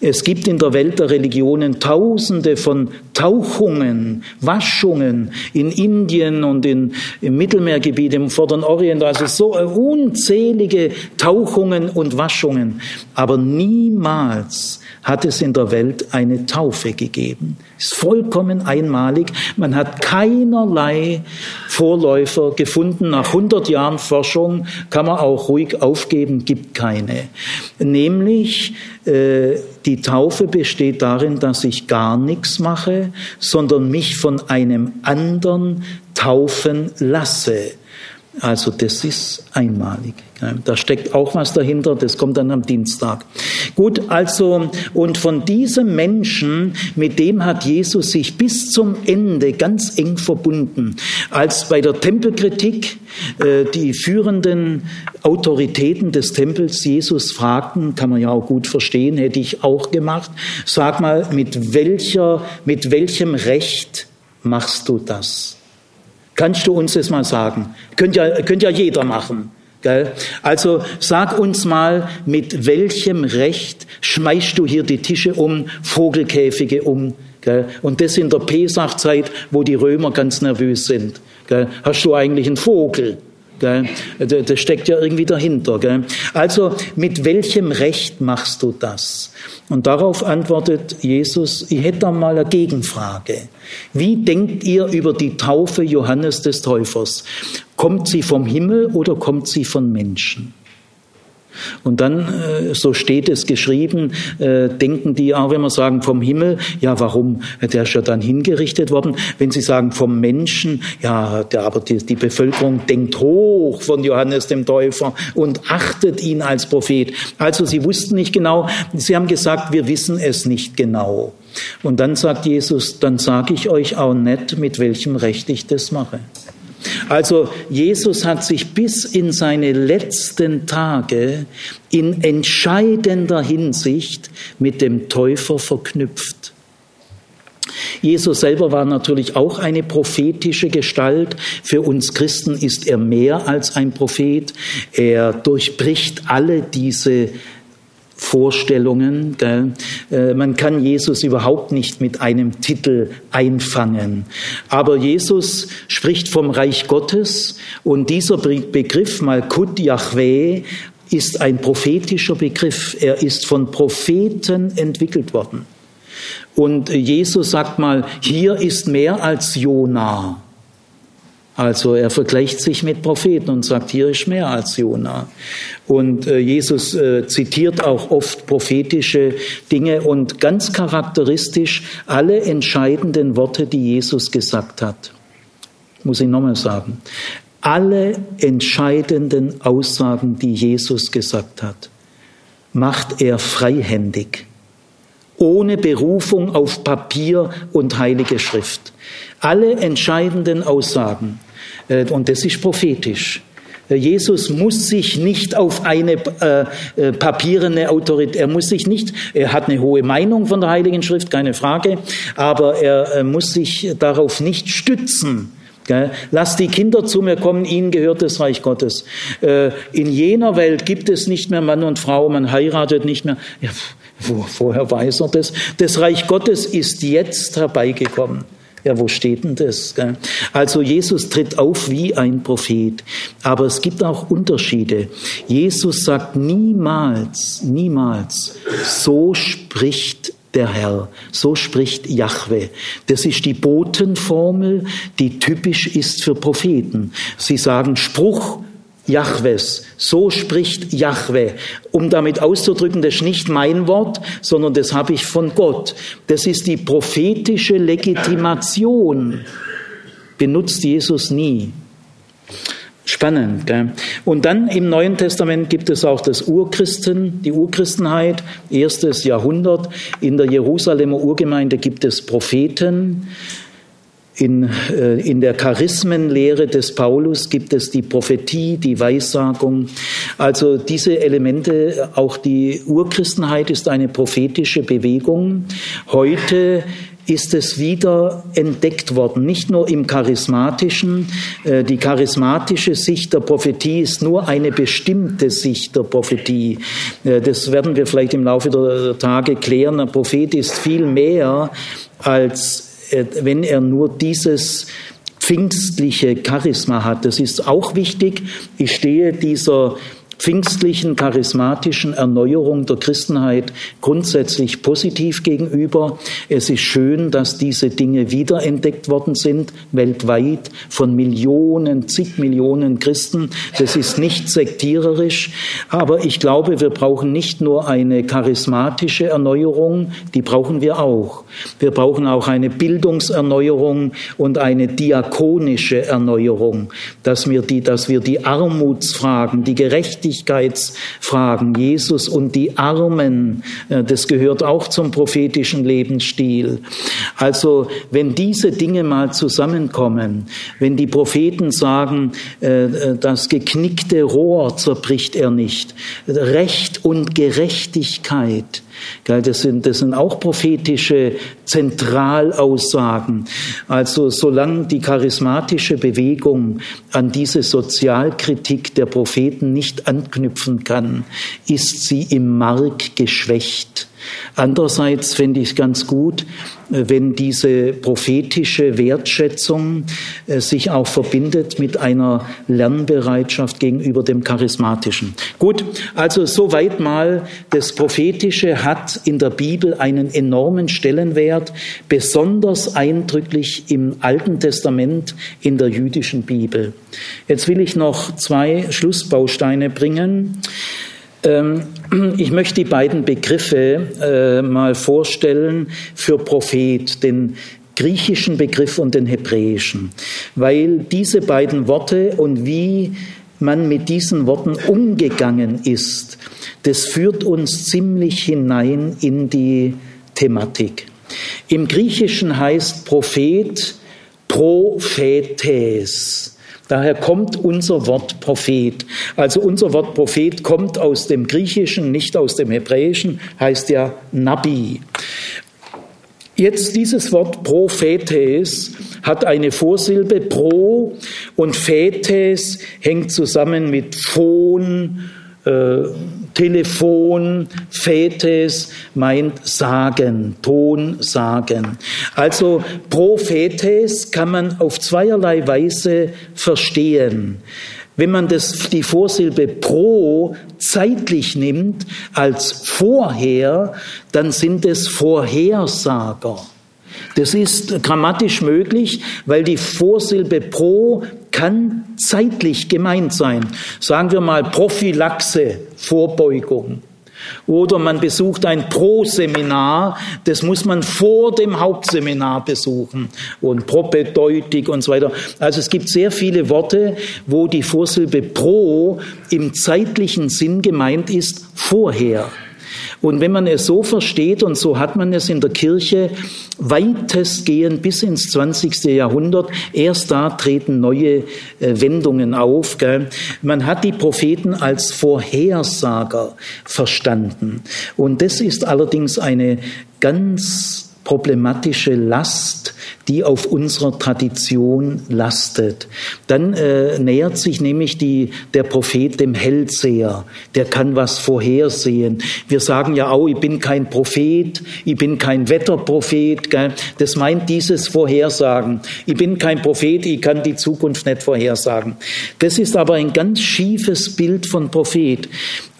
Es gibt in der Welt der Religionen Tausende von Tauchungen, Waschungen in Indien und in, im Mittelmeergebiet, im Vorderen Orient, also so unzählige Tauchungen und Waschungen. Aber niemals hat es in der Welt eine Taufe gegeben. Ist vollkommen einmalig. Man hat keinerlei Vorläufer gefunden. Nach 100 Jahren Forschung kann man auch ruhig aufgeben, gibt keine. Nämlich äh, die Taufe besteht darin, dass ich gar nichts mache, sondern mich von einem anderen taufen lasse. Also das ist einmalig. Da steckt auch was dahinter, das kommt dann am Dienstag. Gut, also, und von diesem Menschen, mit dem hat Jesus sich bis zum Ende ganz eng verbunden. Als bei der Tempelkritik äh, die führenden Autoritäten des Tempels Jesus fragten, kann man ja auch gut verstehen, hätte ich auch gemacht, sag mal, mit welcher, mit welchem Recht machst du das? Kannst du uns das mal sagen? Könnt ja, könnt ja jeder machen. Gell? Also sag uns mal, mit welchem Recht schmeißt du hier die Tische um, Vogelkäfige um? Gell? Und das in der Pesachzeit, wo die Römer ganz nervös sind. Gell? Hast du eigentlich einen Vogel? Gell? Das steckt ja irgendwie dahinter. Gell? Also mit welchem Recht machst du das? Und darauf antwortet Jesus, ich hätte da mal eine Gegenfrage. Wie denkt ihr über die Taufe Johannes des Täufers? Kommt sie vom Himmel oder kommt sie von Menschen? Und dann, äh, so steht es geschrieben, äh, denken die auch, wenn wir sagen vom Himmel, ja, warum? Der ist ja dann hingerichtet worden. Wenn sie sagen vom Menschen, ja, der, aber die, die Bevölkerung denkt hoch von Johannes dem Täufer und achtet ihn als Prophet. Also sie wussten nicht genau, sie haben gesagt, wir wissen es nicht genau. Und dann sagt Jesus, dann sage ich euch auch nicht, mit welchem Recht ich das mache. Also Jesus hat sich bis in seine letzten Tage in entscheidender Hinsicht mit dem Täufer verknüpft. Jesus selber war natürlich auch eine prophetische Gestalt. Für uns Christen ist er mehr als ein Prophet. Er durchbricht alle diese Vorstellungen. Gell? Äh, man kann Jesus überhaupt nicht mit einem Titel einfangen. Aber Jesus spricht vom Reich Gottes und dieser Begriff Malkut Yahweh ist ein prophetischer Begriff. Er ist von Propheten entwickelt worden. Und Jesus sagt mal, hier ist mehr als Jona. Also er vergleicht sich mit Propheten und sagt, hier ist mehr als Jona. Und äh, Jesus äh, zitiert auch oft prophetische Dinge und ganz charakteristisch alle entscheidenden Worte, die Jesus gesagt hat. Muss ich nochmal sagen. Alle entscheidenden Aussagen, die Jesus gesagt hat, macht er freihändig, ohne Berufung auf Papier und heilige Schrift. Alle entscheidenden Aussagen, äh, und das ist prophetisch. Äh, Jesus muss sich nicht auf eine äh, äh, papierende Autorität, er muss sich nicht, er hat eine hohe Meinung von der Heiligen Schrift, keine Frage, aber er äh, muss sich darauf nicht stützen. Gell? Lass die Kinder zu mir kommen, ihnen gehört das Reich Gottes. Äh, in jener Welt gibt es nicht mehr Mann und Frau, man heiratet nicht mehr. Ja, Vorher weiß er das. Das Reich Gottes ist jetzt herbeigekommen. Ja, wo steht denn das? Also Jesus tritt auf wie ein Prophet, aber es gibt auch Unterschiede. Jesus sagt niemals, niemals, so spricht der Herr. So spricht Jahwe. Das ist die Botenformel, die typisch ist für Propheten. Sie sagen Spruch Jahwes. So spricht Jahwe. Um damit auszudrücken, das ist nicht mein Wort, sondern das habe ich von Gott. Das ist die prophetische Legitimation. Benutzt Jesus nie. Spannend. Gell? Und dann im Neuen Testament gibt es auch das Urchristen, die Urchristenheit, erstes Jahrhundert. In der Jerusalemer Urgemeinde gibt es Propheten. In, äh, in der Charismenlehre des Paulus gibt es die Prophetie, die Weissagung. Also diese Elemente, auch die Urchristenheit ist eine prophetische Bewegung. Heute ist es wieder entdeckt worden, nicht nur im charismatischen. Äh, die charismatische Sicht der Prophetie ist nur eine bestimmte Sicht der Prophetie. Äh, das werden wir vielleicht im Laufe der Tage klären. Ein Prophet ist viel mehr als wenn er nur dieses pfingstliche Charisma hat. Das ist auch wichtig. Ich stehe dieser pfingstlichen, charismatischen Erneuerung der Christenheit grundsätzlich positiv gegenüber. Es ist schön, dass diese Dinge wiederentdeckt worden sind, weltweit von Millionen, zig Millionen Christen. Das ist nicht sektiererisch, aber ich glaube, wir brauchen nicht nur eine charismatische Erneuerung, die brauchen wir auch. Wir brauchen auch eine Bildungserneuerung und eine diakonische Erneuerung, dass wir die, dass wir die Armutsfragen, die Gerechtigkeit, Gerechtigkeitsfragen, Jesus und die Armen, äh, das gehört auch zum prophetischen Lebensstil. Also wenn diese Dinge mal zusammenkommen, wenn die Propheten sagen, äh, äh, das geknickte Rohr zerbricht er nicht, Recht und Gerechtigkeit, das sind, das sind auch prophetische Zentralaussagen. Also solange die charismatische Bewegung an diese Sozialkritik der Propheten nicht anknüpfen kann, ist sie im Mark geschwächt. Andererseits finde ich es ganz gut, äh, wenn diese prophetische Wertschätzung äh, sich auch verbindet mit einer Lernbereitschaft gegenüber dem Charismatischen. Gut, also soweit mal, das Prophetische hat in der Bibel einen enormen Stellenwert, besonders eindrücklich im Alten Testament in der jüdischen Bibel. Jetzt will ich noch zwei Schlussbausteine bringen. Ich möchte die beiden Begriffe äh, mal vorstellen für Prophet, den griechischen Begriff und den hebräischen, weil diese beiden Worte und wie man mit diesen Worten umgegangen ist, das führt uns ziemlich hinein in die Thematik. Im Griechischen heißt Prophet Prophetes. Daher kommt unser Wort Prophet. Also unser Wort Prophet kommt aus dem Griechischen, nicht aus dem Hebräischen, heißt ja Nabi. Jetzt dieses Wort Prophetes hat eine Vorsilbe pro und Phetes hängt zusammen mit Phon, äh, Telefon, Fetes meint sagen, Ton sagen. Also Prophetes kann man auf zweierlei Weise verstehen. Wenn man das, die Vorsilbe pro zeitlich nimmt als vorher, dann sind es Vorhersager. Das ist grammatisch möglich, weil die Vorsilbe pro kann zeitlich gemeint sein. Sagen wir mal Prophylaxe, Vorbeugung. Oder man besucht ein Pro-Seminar, das muss man vor dem Hauptseminar besuchen. Und Propedeutik und so weiter. Also es gibt sehr viele Worte, wo die Vorsilbe pro im zeitlichen Sinn gemeint ist vorher. Und wenn man es so versteht, und so hat man es in der Kirche weitestgehend bis ins 20. Jahrhundert, erst da treten neue äh, Wendungen auf. Gell? Man hat die Propheten als Vorhersager verstanden. Und das ist allerdings eine ganz problematische Last, die auf unserer Tradition lastet. Dann äh, nähert sich nämlich die, der Prophet dem Hellseher. Der kann was vorhersehen. Wir sagen ja auch, ich bin kein Prophet, ich bin kein Wetterprophet. Gell? Das meint dieses Vorhersagen. Ich bin kein Prophet, ich kann die Zukunft nicht vorhersagen. Das ist aber ein ganz schiefes Bild von Prophet.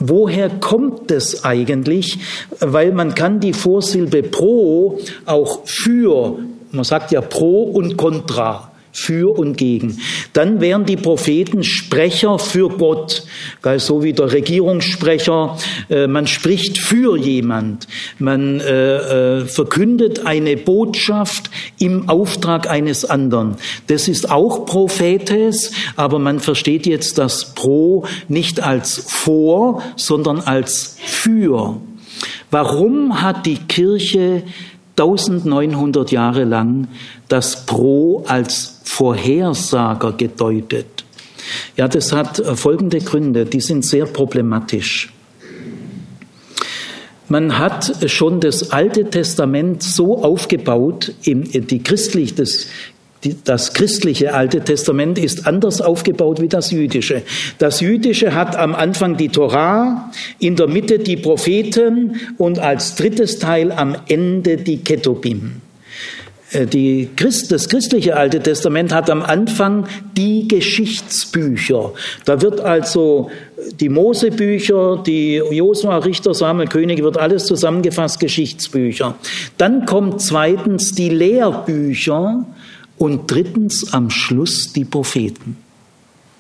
Woher kommt es eigentlich? Weil man kann die Vorsilbe pro auch für, man sagt ja pro und contra, für und gegen. Dann wären die Propheten Sprecher für Gott, so wie der Regierungssprecher. Äh, man spricht für jemand, man äh, äh, verkündet eine Botschaft im Auftrag eines anderen. Das ist auch Prophetes, aber man versteht jetzt das Pro nicht als vor, sondern als für. Warum hat die Kirche 1900 Jahre lang das Pro als Vorhersager gedeutet. Ja, das hat äh, folgende Gründe, die sind sehr problematisch. Man hat schon das Alte Testament so aufgebaut, die christlich, das das christliche Alte Testament ist anders aufgebaut wie das jüdische. Das jüdische hat am Anfang die Torah, in der Mitte die Propheten und als drittes Teil am Ende die Ketubim. Äh, die Christ, das christliche Alte Testament hat am Anfang die Geschichtsbücher. Da wird also die Mosebücher, die Josua, Richter, Samuel, Könige, wird alles zusammengefasst, Geschichtsbücher. Dann kommt zweitens die Lehrbücher, und drittens am Schluss die Propheten.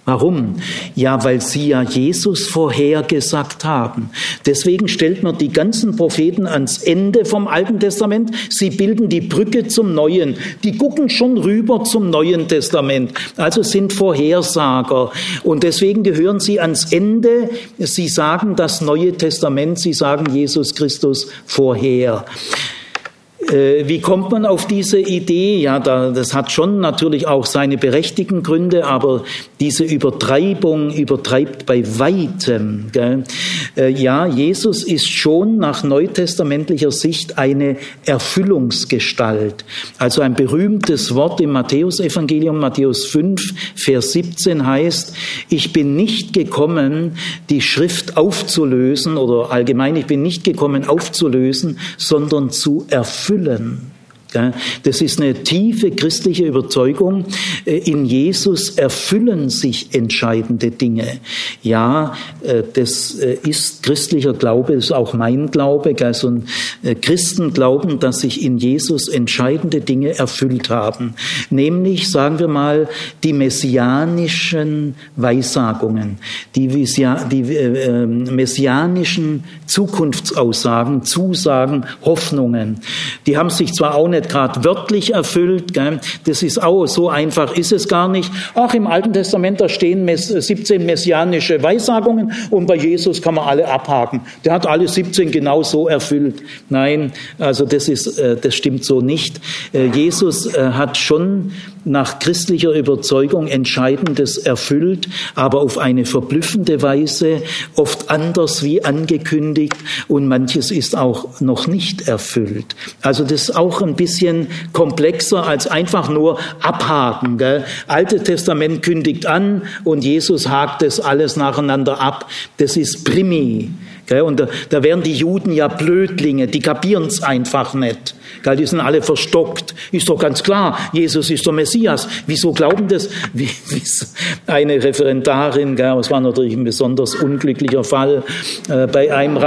Warum? Ja, weil sie ja Jesus vorhergesagt haben. Deswegen stellt man die ganzen Propheten ans Ende vom Alten Testament. Sie bilden die Brücke zum Neuen. Die gucken schon rüber zum Neuen Testament. Also sind Vorhersager. Und deswegen gehören sie ans Ende. Sie sagen das Neue Testament. Sie sagen Jesus Christus vorher. Äh, wie kommt man auf diese Idee? Ja, das hat schon natürlich auch seine berechtigten Gründe, aber diese Übertreibung übertreibt bei weitem. Gell? Äh, ja, Jesus ist schon nach neutestamentlicher Sicht eine Erfüllungsgestalt. Also ein berühmtes Wort im Matthäusevangelium, Matthäus 5, Vers 17 heißt, ich bin nicht gekommen, die Schrift aufzulösen oder allgemein, ich bin nicht gekommen aufzulösen, sondern zu erfüllen erfüllen. Das ist eine tiefe christliche Überzeugung. Äh, in Jesus erfüllen sich entscheidende Dinge. Ja, äh, das äh, ist christlicher Glaube, das ist auch mein Glaube. Also Christen glauben, dass sich in Jesus entscheidende Dinge erfüllt haben. Nämlich, sagen wir mal, die messianischen Weissagungen, die, messianischen Zukunftsaussagen, Zusagen, Hoffnungen. Die haben sich zwar auch nicht nicht gerade wörtlich erfüllt. Gell? Das ist auch so einfach ist es gar nicht. Ach, im Alten Testament da stehen 17 messianische Weissagungen und bei Jesus kann man alle abhaken. Der hat alle 17 genau so erfüllt. Nein, also das ist, äh, das stimmt so nicht. Äh, Jesus äh, hat schon nach christlicher Überzeugung Entscheidendes erfüllt, aber auf eine verblüffende Weise, oft anders wie angekündigt und manches ist auch noch nicht erfüllt. Also das ist auch ein bisschen komplexer als einfach nur abhaken. Gell? Alte Testament kündigt an und Jesus hakt es alles nacheinander ab. Das ist Primi. Und da, da wären die Juden ja Blödlinge, die kapieren es einfach nicht. Die sind alle verstockt. Ist doch ganz klar, Jesus ist der Messias. Wieso glauben das? Wie, eine Referendarin, das war natürlich ein besonders unglücklicher Fall, äh, bei einem,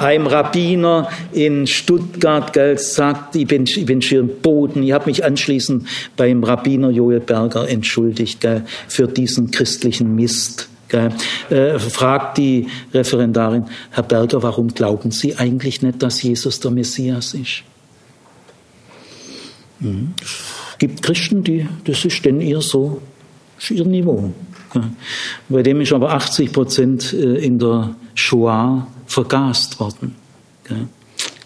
einem Rabbiner in Stuttgart sagt, ich bin, ich bin schier im Boden. Ich habe mich anschließend beim Rabbiner Joel Berger entschuldigt für diesen christlichen Mist. Äh, fragt die Referendarin, Herr Berger, warum glauben Sie eigentlich nicht, dass Jesus der Messias ist? Mhm. Es gibt Christen, die, das ist denn ihr so, ist ihr Niveau. Bei dem ist aber 80 Prozent äh, in der Shoah vergast worden.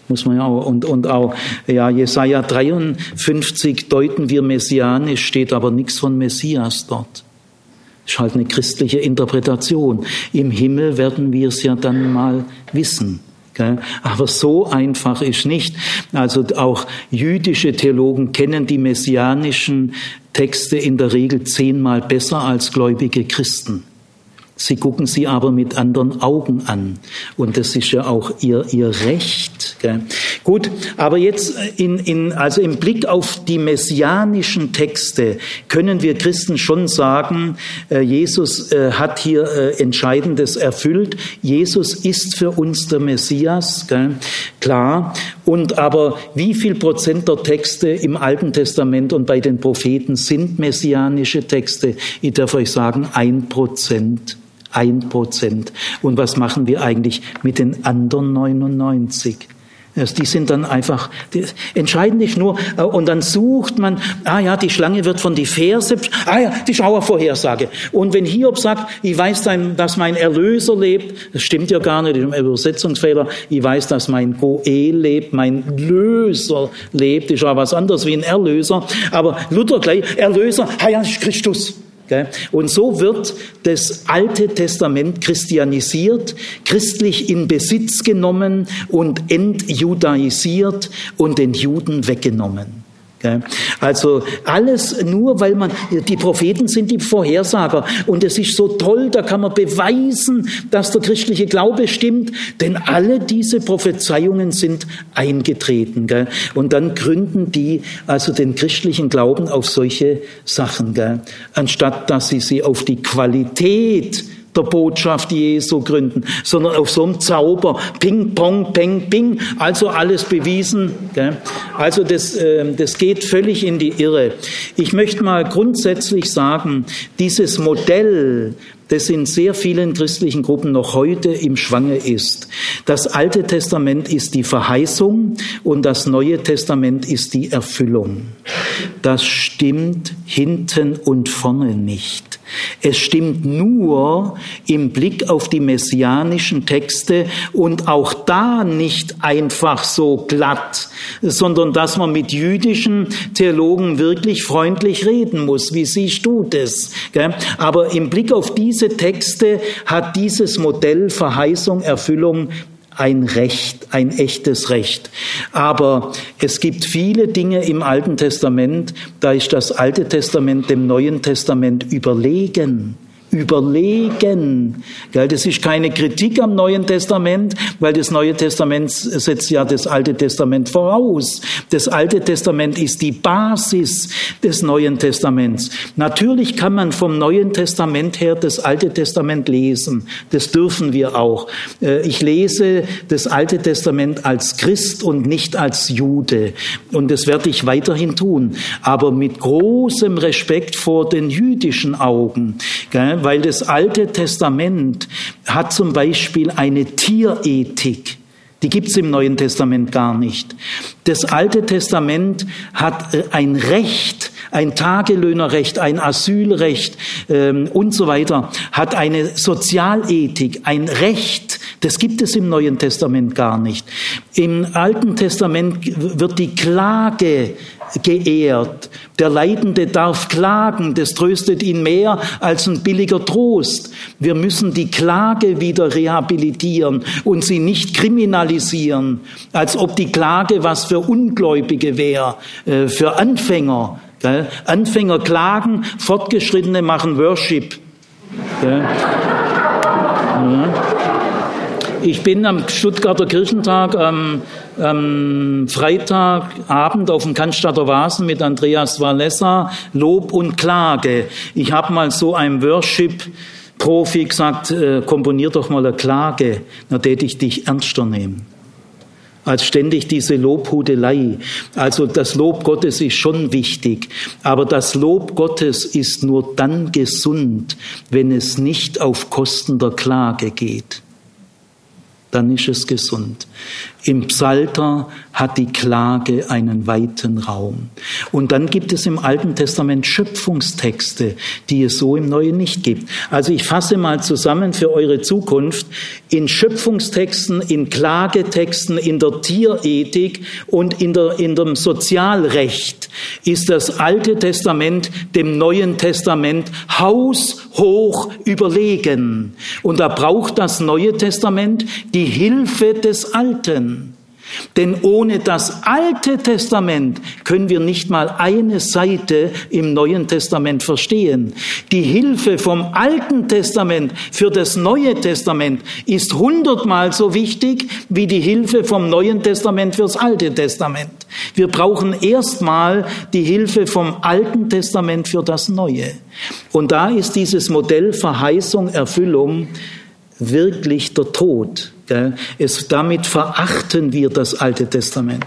Muss man ja auch, und, und auch, ja, Jesaja 53 deuten wir messianisch, steht aber nichts von Messias dort. Ist halt eine christliche Interpretation. Im Himmel werden wir es ja dann mal wissen. Aber so einfach ist nicht. Also auch jüdische Theologen kennen die messianischen Texte in der Regel zehnmal besser als gläubige Christen. Sie gucken sie aber mit anderen Augen an. Und das ist ja auch ihr, ihr Recht. Gell? Gut, aber jetzt in, in, also im Blick auf die messianischen Texte können wir Christen schon sagen, äh, Jesus äh, hat hier äh, Entscheidendes erfüllt. Jesus ist für uns der Messias, gell? klar. Und aber wie viel Prozent der Texte im Alten Testament und bei den Propheten sind messianische Texte? Ich darf euch sagen, ein Prozent. Ein Prozent. Und was machen wir eigentlich mit den anderen 99? Die sind dann einfach, die, entscheidend ist nur, äh, und dann sucht man, ah ja, die Schlange wird von die Verse, ah ja, die Schauervorhersage. Und wenn Hiob sagt, ich weiß, dass mein Erlöser lebt, das stimmt ja gar nicht, im Übersetzungsfehler, ich weiß, dass mein Goel lebt, mein Löser lebt, ist ja was anderes wie ein Erlöser, aber Luther gleich, Erlöser, ah ja, ist Christus. Und so wird das Alte Testament christianisiert, christlich in Besitz genommen und entjudaisiert und den Juden weggenommen. Also alles nur, weil man, die Propheten sind die Vorhersager. Und es ist so toll, da kann man beweisen, dass der christliche Glaube stimmt, denn alle diese Prophezeiungen sind eingetreten. Und dann gründen die also den christlichen Glauben auf solche Sachen, anstatt dass sie sie auf die Qualität der Botschaft Jesu gründen, sondern auf so einem Zauber, Ping, Pong, Peng, Ping, also alles bewiesen. Gell? Also das, äh, das geht völlig in die Irre. Ich möchte mal grundsätzlich sagen, dieses Modell, das in sehr vielen christlichen Gruppen noch heute im Schwange ist. Das Alte Testament ist die Verheißung und das Neue Testament ist die Erfüllung. Das stimmt hinten und vorne nicht. Es stimmt nur im Blick auf die messianischen Texte und auch da nicht einfach so glatt, sondern dass man mit jüdischen Theologen wirklich freundlich reden muss. Wie siehst du das? Aber im Blick auf diese Texte hat dieses Modell Verheißung, Erfüllung ein Recht, ein echtes Recht. Aber es gibt viele Dinge im Alten Testament, da ist das Alte Testament dem Neuen Testament überlegen überlegen. Das ist keine Kritik am Neuen Testament, weil das Neue Testament setzt ja das Alte Testament voraus. Das Alte Testament ist die Basis des Neuen Testaments. Natürlich kann man vom Neuen Testament her das Alte Testament lesen. Das dürfen wir auch. Äh, ich lese das Alte Testament als Christ und nicht als Jude. Und das werde ich weiterhin tun. Aber mit großem Respekt vor den jüdischen Augen weil das Alte Testament hat zum Beispiel eine Tierethik. Die gibt es im Neuen Testament gar nicht. Das Alte Testament hat äh, ein Recht, ein Tagelöhnerrecht, ein Asylrecht ähm, und so weiter, hat eine Sozialethik, ein Recht. Das gibt es im Neuen Testament gar nicht. Im Alten Testament wird die Klage geehrt. Der Leidende darf klagen, das tröstet ihn mehr als ein billiger Trost. Wir müssen die Klage wieder rehabilitieren und sie nicht kriminalisieren, als ob die Klage was für Ungläubige wäre, äh, für Anfänger. Anfänger klagen, Fortgeschrittene machen Worship. Ich bin am Stuttgarter Kirchentag am, am Freitagabend auf dem Cannstatter Vasen mit Andreas Valessa, Lob und Klage. Ich habe mal so ein Worship-Profi gesagt, äh, komponier doch mal eine Klage, dann täte ich dich ernster nehmen als ständig diese Lobhudelei. Also das Lob Gottes ist schon wichtig, aber das Lob Gottes ist nur dann gesund, wenn es nicht auf Kosten der Klage geht dann ist es gesund. Im Psalter hat die Klage einen weiten Raum. Und dann gibt es im Alten Testament Schöpfungstexte, die es so im Neuen nicht gibt. Also ich fasse mal zusammen für eure Zukunft. In Schöpfungstexten, in Klagetexten, in der Tierethik und in, der, in dem Sozialrecht ist das Alte Testament dem Neuen Testament haushoch überlegen. Und da braucht das Neue Testament die Hilfe des Alten. Denn ohne das Alte Testament können wir nicht mal eine Seite im Neuen Testament verstehen. Die Hilfe vom Alten Testament für das Neue Testament ist hundertmal so wichtig wie die Hilfe vom Neuen Testament fürs Alte Testament. Wir brauchen erstmal die Hilfe vom Alten Testament für das Neue. Und da ist dieses Modell Verheißung, Erfüllung wirklich der Tod. Es, damit verachten wir das Alte Testament.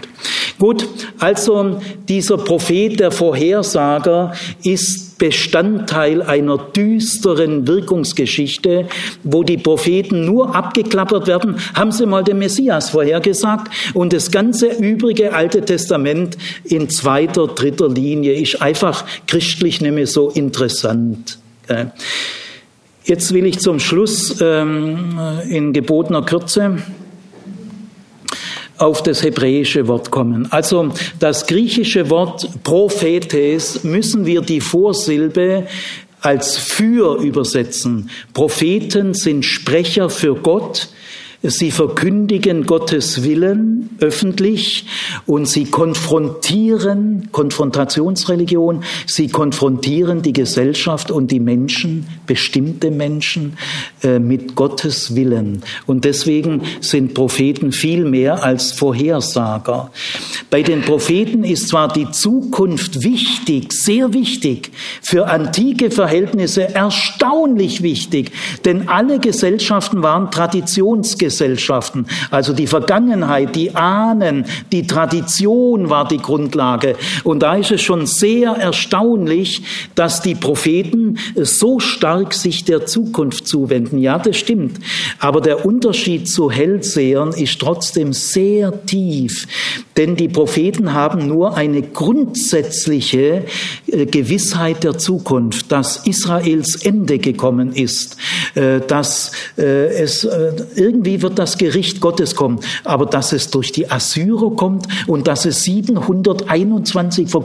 Gut, also dieser Prophet, der Vorhersager, ist Bestandteil einer düsteren Wirkungsgeschichte, wo die Propheten nur abgeklappert werden. Haben Sie mal den Messias vorhergesagt? Und das ganze übrige Alte Testament in zweiter, dritter Linie ist einfach christlich mehr so interessant. Jetzt will ich zum Schluss ähm, in gebotener Kürze auf das hebräische Wort kommen. Also das griechische Wort Prophetes müssen wir die Vorsilbe als für übersetzen. Propheten sind Sprecher für Gott, Sie verkündigen Gottes Willen öffentlich und sie konfrontieren, Konfrontationsreligion, sie konfrontieren die Gesellschaft und die Menschen, bestimmte Menschen, äh, mit Gottes Willen. Und deswegen sind Propheten viel mehr als Vorhersager. Bei den Propheten ist zwar die Zukunft wichtig, sehr wichtig, für antike Verhältnisse erstaunlich wichtig, denn alle Gesellschaften waren Traditionsgesellschaften. Gesellschaften. Also die Vergangenheit, die Ahnen, die Tradition war die Grundlage. Und da ist es schon sehr erstaunlich, dass die Propheten so stark sich der Zukunft zuwenden. Ja, das stimmt. Aber der Unterschied zu Hellsehern ist trotzdem sehr tief. Denn die Propheten haben nur eine grundsätzliche äh, Gewissheit der Zukunft, dass Israels Ende gekommen ist, äh, dass äh, es irgendwie wird das Gericht Gottes kommen. Aber dass es durch die Assyrer kommt und dass es 721 vor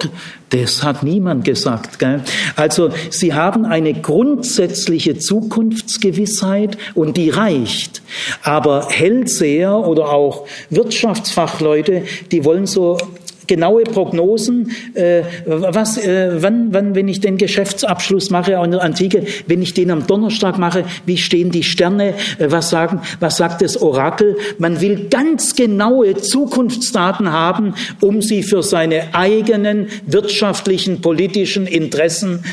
das hat niemand gesagt. Gell? Also sie haben eine grundsätzliche Zukunftsgewissheit und die reicht. Aber Hellseher oder auch Wirtschaftsfachleute, die wollen so genaue Prognosen, äh, was, äh, wann, wann, wenn ich den Geschäftsabschluss mache in der Antike, wenn ich den am Donnerstag mache, wie stehen die Sterne, äh, was sagen, was sagt das Orakel? Man will ganz genaue Zukunftsdaten haben, um sie für seine eigenen wirtschaftlichen, politischen Interessen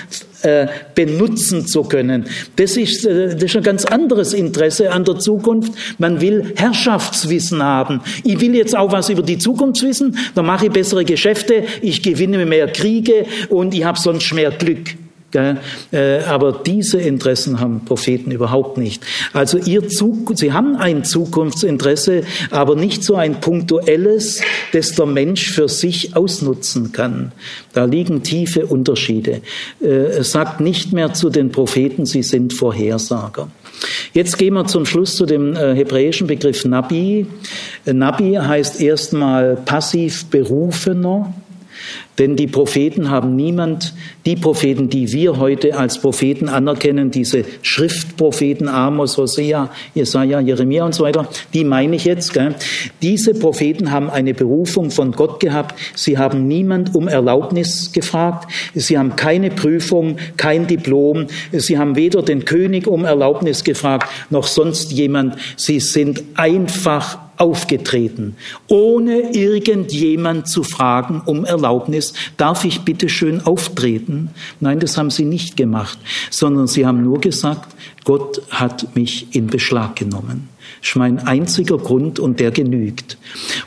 äh, benutzen zu können. Das ist, äh, das ist ein ganz anderes Interesse an der Zukunft. Man will Herrschaftswissen haben. Ich will jetzt auch was über die Zukunft wissen, dann mache ich bessere Geschäfte, ich gewinne mehr Kriege und ich habe sonst mehr Glück. Äh, aber diese Interessen haben Propheten überhaupt nicht. Also ihr Zug, sie haben ein Zukunftsinteresse, aber nicht so ein punktuelles, das der Mensch für sich ausnutzen kann. Da liegen tiefe Unterschiede. Äh, es sagt nicht mehr zu den Propheten, sie sind Vorhersager. Jetzt gehen wir zum Schluss zu dem äh, hebräischen Begriff Nabi. Nabi heißt erstmal passiv berufener. Denn die Propheten haben niemand, die Propheten, die wir heute als Propheten anerkennen, diese Schriftpropheten Amos, Hosea, Jesaja, Jeremia und so weiter, die meine ich jetzt. Gell? Diese Propheten haben eine Berufung von Gott gehabt. Sie haben niemand um Erlaubnis gefragt. Sie haben keine Prüfung, kein Diplom. Sie haben weder den König um Erlaubnis gefragt, noch sonst jemand. Sie sind einfach aufgetreten, ohne irgendjemand zu fragen um Erlaubnis, darf ich bitte schön auftreten? Nein, das haben sie nicht gemacht, sondern sie haben nur gesagt, Gott hat mich in Beschlag genommen. Ist mein einziger Grund und der genügt.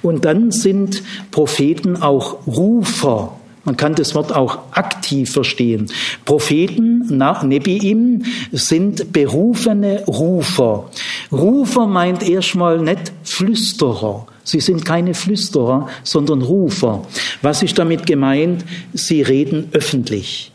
Und dann sind Propheten auch Rufer man kann das Wort auch aktiv verstehen. Propheten, Nebiim, sind berufene Rufer. Rufer meint erstmal nicht Flüsterer, Sie sind keine Flüsterer, sondern Rufer. Was ist damit gemeint? Sie reden öffentlich.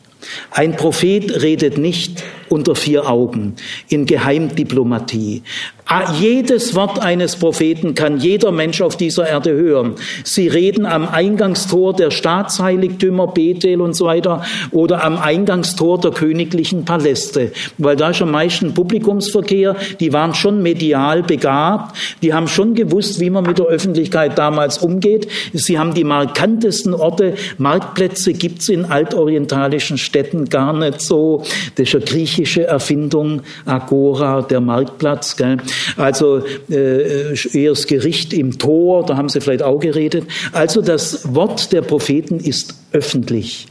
Ein Prophet redet nicht unter vier Augen in Geheimdiplomatie. Ah, jedes Wort eines Propheten kann jeder Mensch auf dieser Erde hören. Sie reden am Eingangstor der Staatsheiligtümer, Bethel und so weiter oder am Eingangstor der königlichen Paläste, weil da ist am meisten Publikumsverkehr. Die waren schon medial begabt. Die haben schon gewusst, wie man mit der Öffentlichkeit damals umgeht. Sie haben die markantesten Orte. Marktplätze gibt's in altorientalischen Städten gar nicht so. Das ist eine griechische Erfindung, Agora, der Marktplatz. Gell? Also äh, eher das Gericht im Tor, da haben sie vielleicht auch geredet. Also das Wort der Propheten ist öffentlich.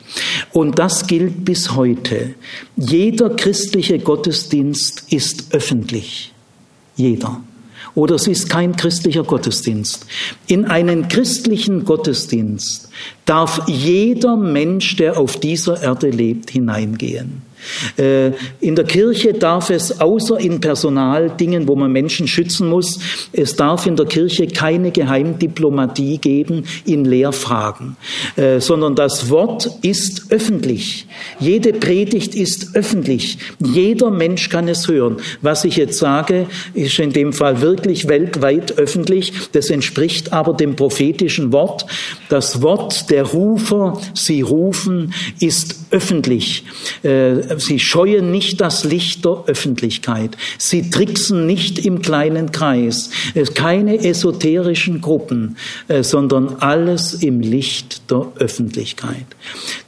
Und das gilt bis heute. Jeder christliche Gottesdienst ist öffentlich. Jeder. Oder es ist kein christlicher Gottesdienst. In einen christlichen Gottesdienst darf jeder Mensch, der auf dieser Erde lebt, hineingehen. Äh, in der Kirche darf es außer in Personaldingen, wo man Menschen schützen muss, es darf in der Kirche keine Geheimdiplomatie geben in Lehrfragen, äh, sondern das Wort ist öffentlich. Jede Predigt ist öffentlich. Jeder Mensch kann es hören. Was ich jetzt sage, ist in dem Fall wirklich weltweit öffentlich. Das entspricht aber dem prophetischen Wort. Das Wort der Rufer, sie rufen, ist öffentlich. Äh, sie scheuen nicht das Licht der Öffentlichkeit. Sie tricksen nicht im kleinen Kreis. Keine esoterischen Gruppen, äh, sondern alles im Licht der Öffentlichkeit.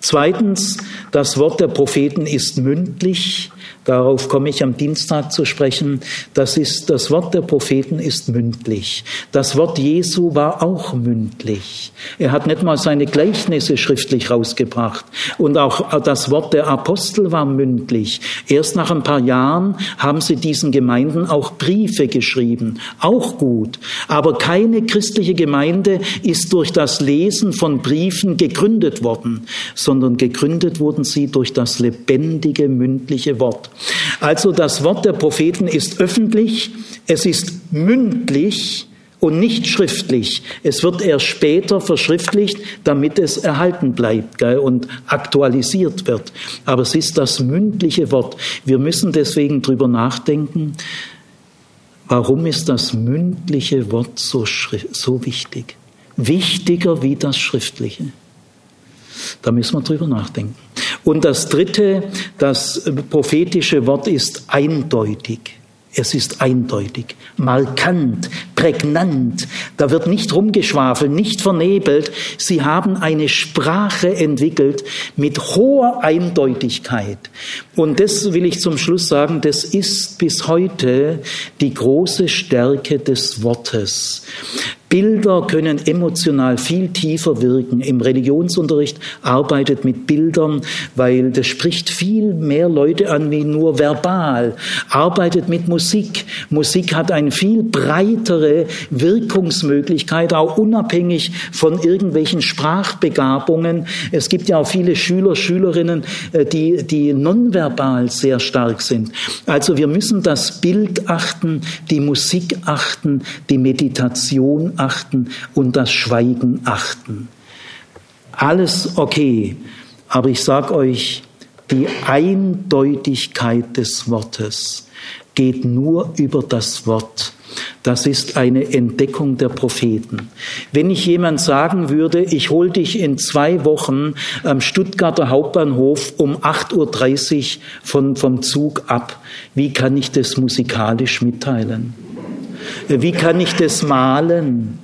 Zweitens, das Wort der Propheten ist mündlich. Darauf komme ich am Dienstag zu sprechen. Das ist, das Wort der Propheten ist mündlich. Das Wort Jesu war auch mündlich. Er hat nicht mal seine Gleichnisse schriftlich rausgebracht. Und auch das Wort der Apostel war mündlich. Erst nach ein paar Jahren haben sie diesen Gemeinden auch Briefe geschrieben. Auch gut. Aber keine christliche Gemeinde ist durch das Lesen von Briefen gegründet worden, sondern gegründet wurden sie durch das lebendige mündliche Wort. Also das Wort der Propheten ist öffentlich, es ist mündlich und nicht schriftlich. Es wird erst später verschriftlicht, damit es erhalten bleibt gell, und aktualisiert wird. Aber es ist das mündliche Wort. Wir müssen deswegen drüber nachdenken, warum ist das mündliche Wort so, so wichtig? Wichtiger wie das schriftliche. Da müssen wir drüber nachdenken. Und das dritte, das prophetische Wort ist eindeutig. Es ist eindeutig, markant, prägnant. Da wird nicht rumgeschwafelt, nicht vernebelt. Sie haben eine Sprache entwickelt mit hoher Eindeutigkeit. Und das will ich zum Schluss sagen, das ist bis heute die große Stärke des Wortes. Bilder können emotional viel tiefer wirken. Im Religionsunterricht arbeitet mit Bildern, weil das spricht viel mehr Leute an wie nur verbal. Arbeitet mit Musik. Musik hat eine viel breitere Wirkungsmöglichkeit, auch unabhängig von irgendwelchen Sprachbegabungen. Es gibt ja auch viele Schüler, Schülerinnen, äh, die, die nonverbal sehr stark sind. Also wir müssen das Bild achten, die Musik achten, die Meditation achten und das Schweigen achten. Alles okay, aber ich sage euch, die Eindeutigkeit des Wortes geht nur über das Wort. Das ist eine Entdeckung der Propheten. Wenn ich jemand sagen würde, ich hol dich in zwei Wochen am Stuttgarter Hauptbahnhof um 8.30 Uhr von, vom Zug ab, wie kann ich das musikalisch mitteilen? Wie kann ich das malen?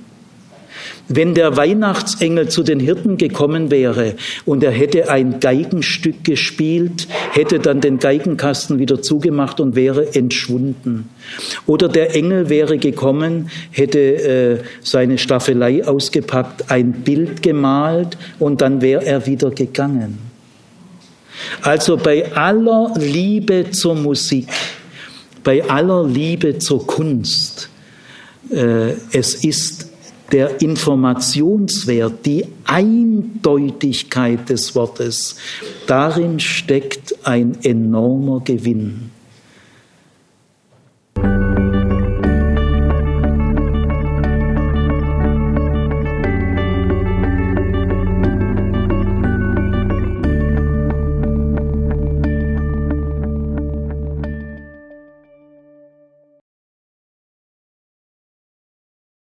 Wenn der Weihnachtsengel zu den Hirten gekommen wäre und er hätte ein Geigenstück gespielt, hätte dann den Geigenkasten wieder zugemacht und wäre entschwunden. Oder der Engel wäre gekommen, hätte äh, seine Staffelei ausgepackt, ein Bild gemalt und dann wäre er wieder gegangen. Also bei aller Liebe zur Musik, bei aller Liebe zur Kunst, es ist der Informationswert, die Eindeutigkeit des Wortes, darin steckt ein enormer Gewinn.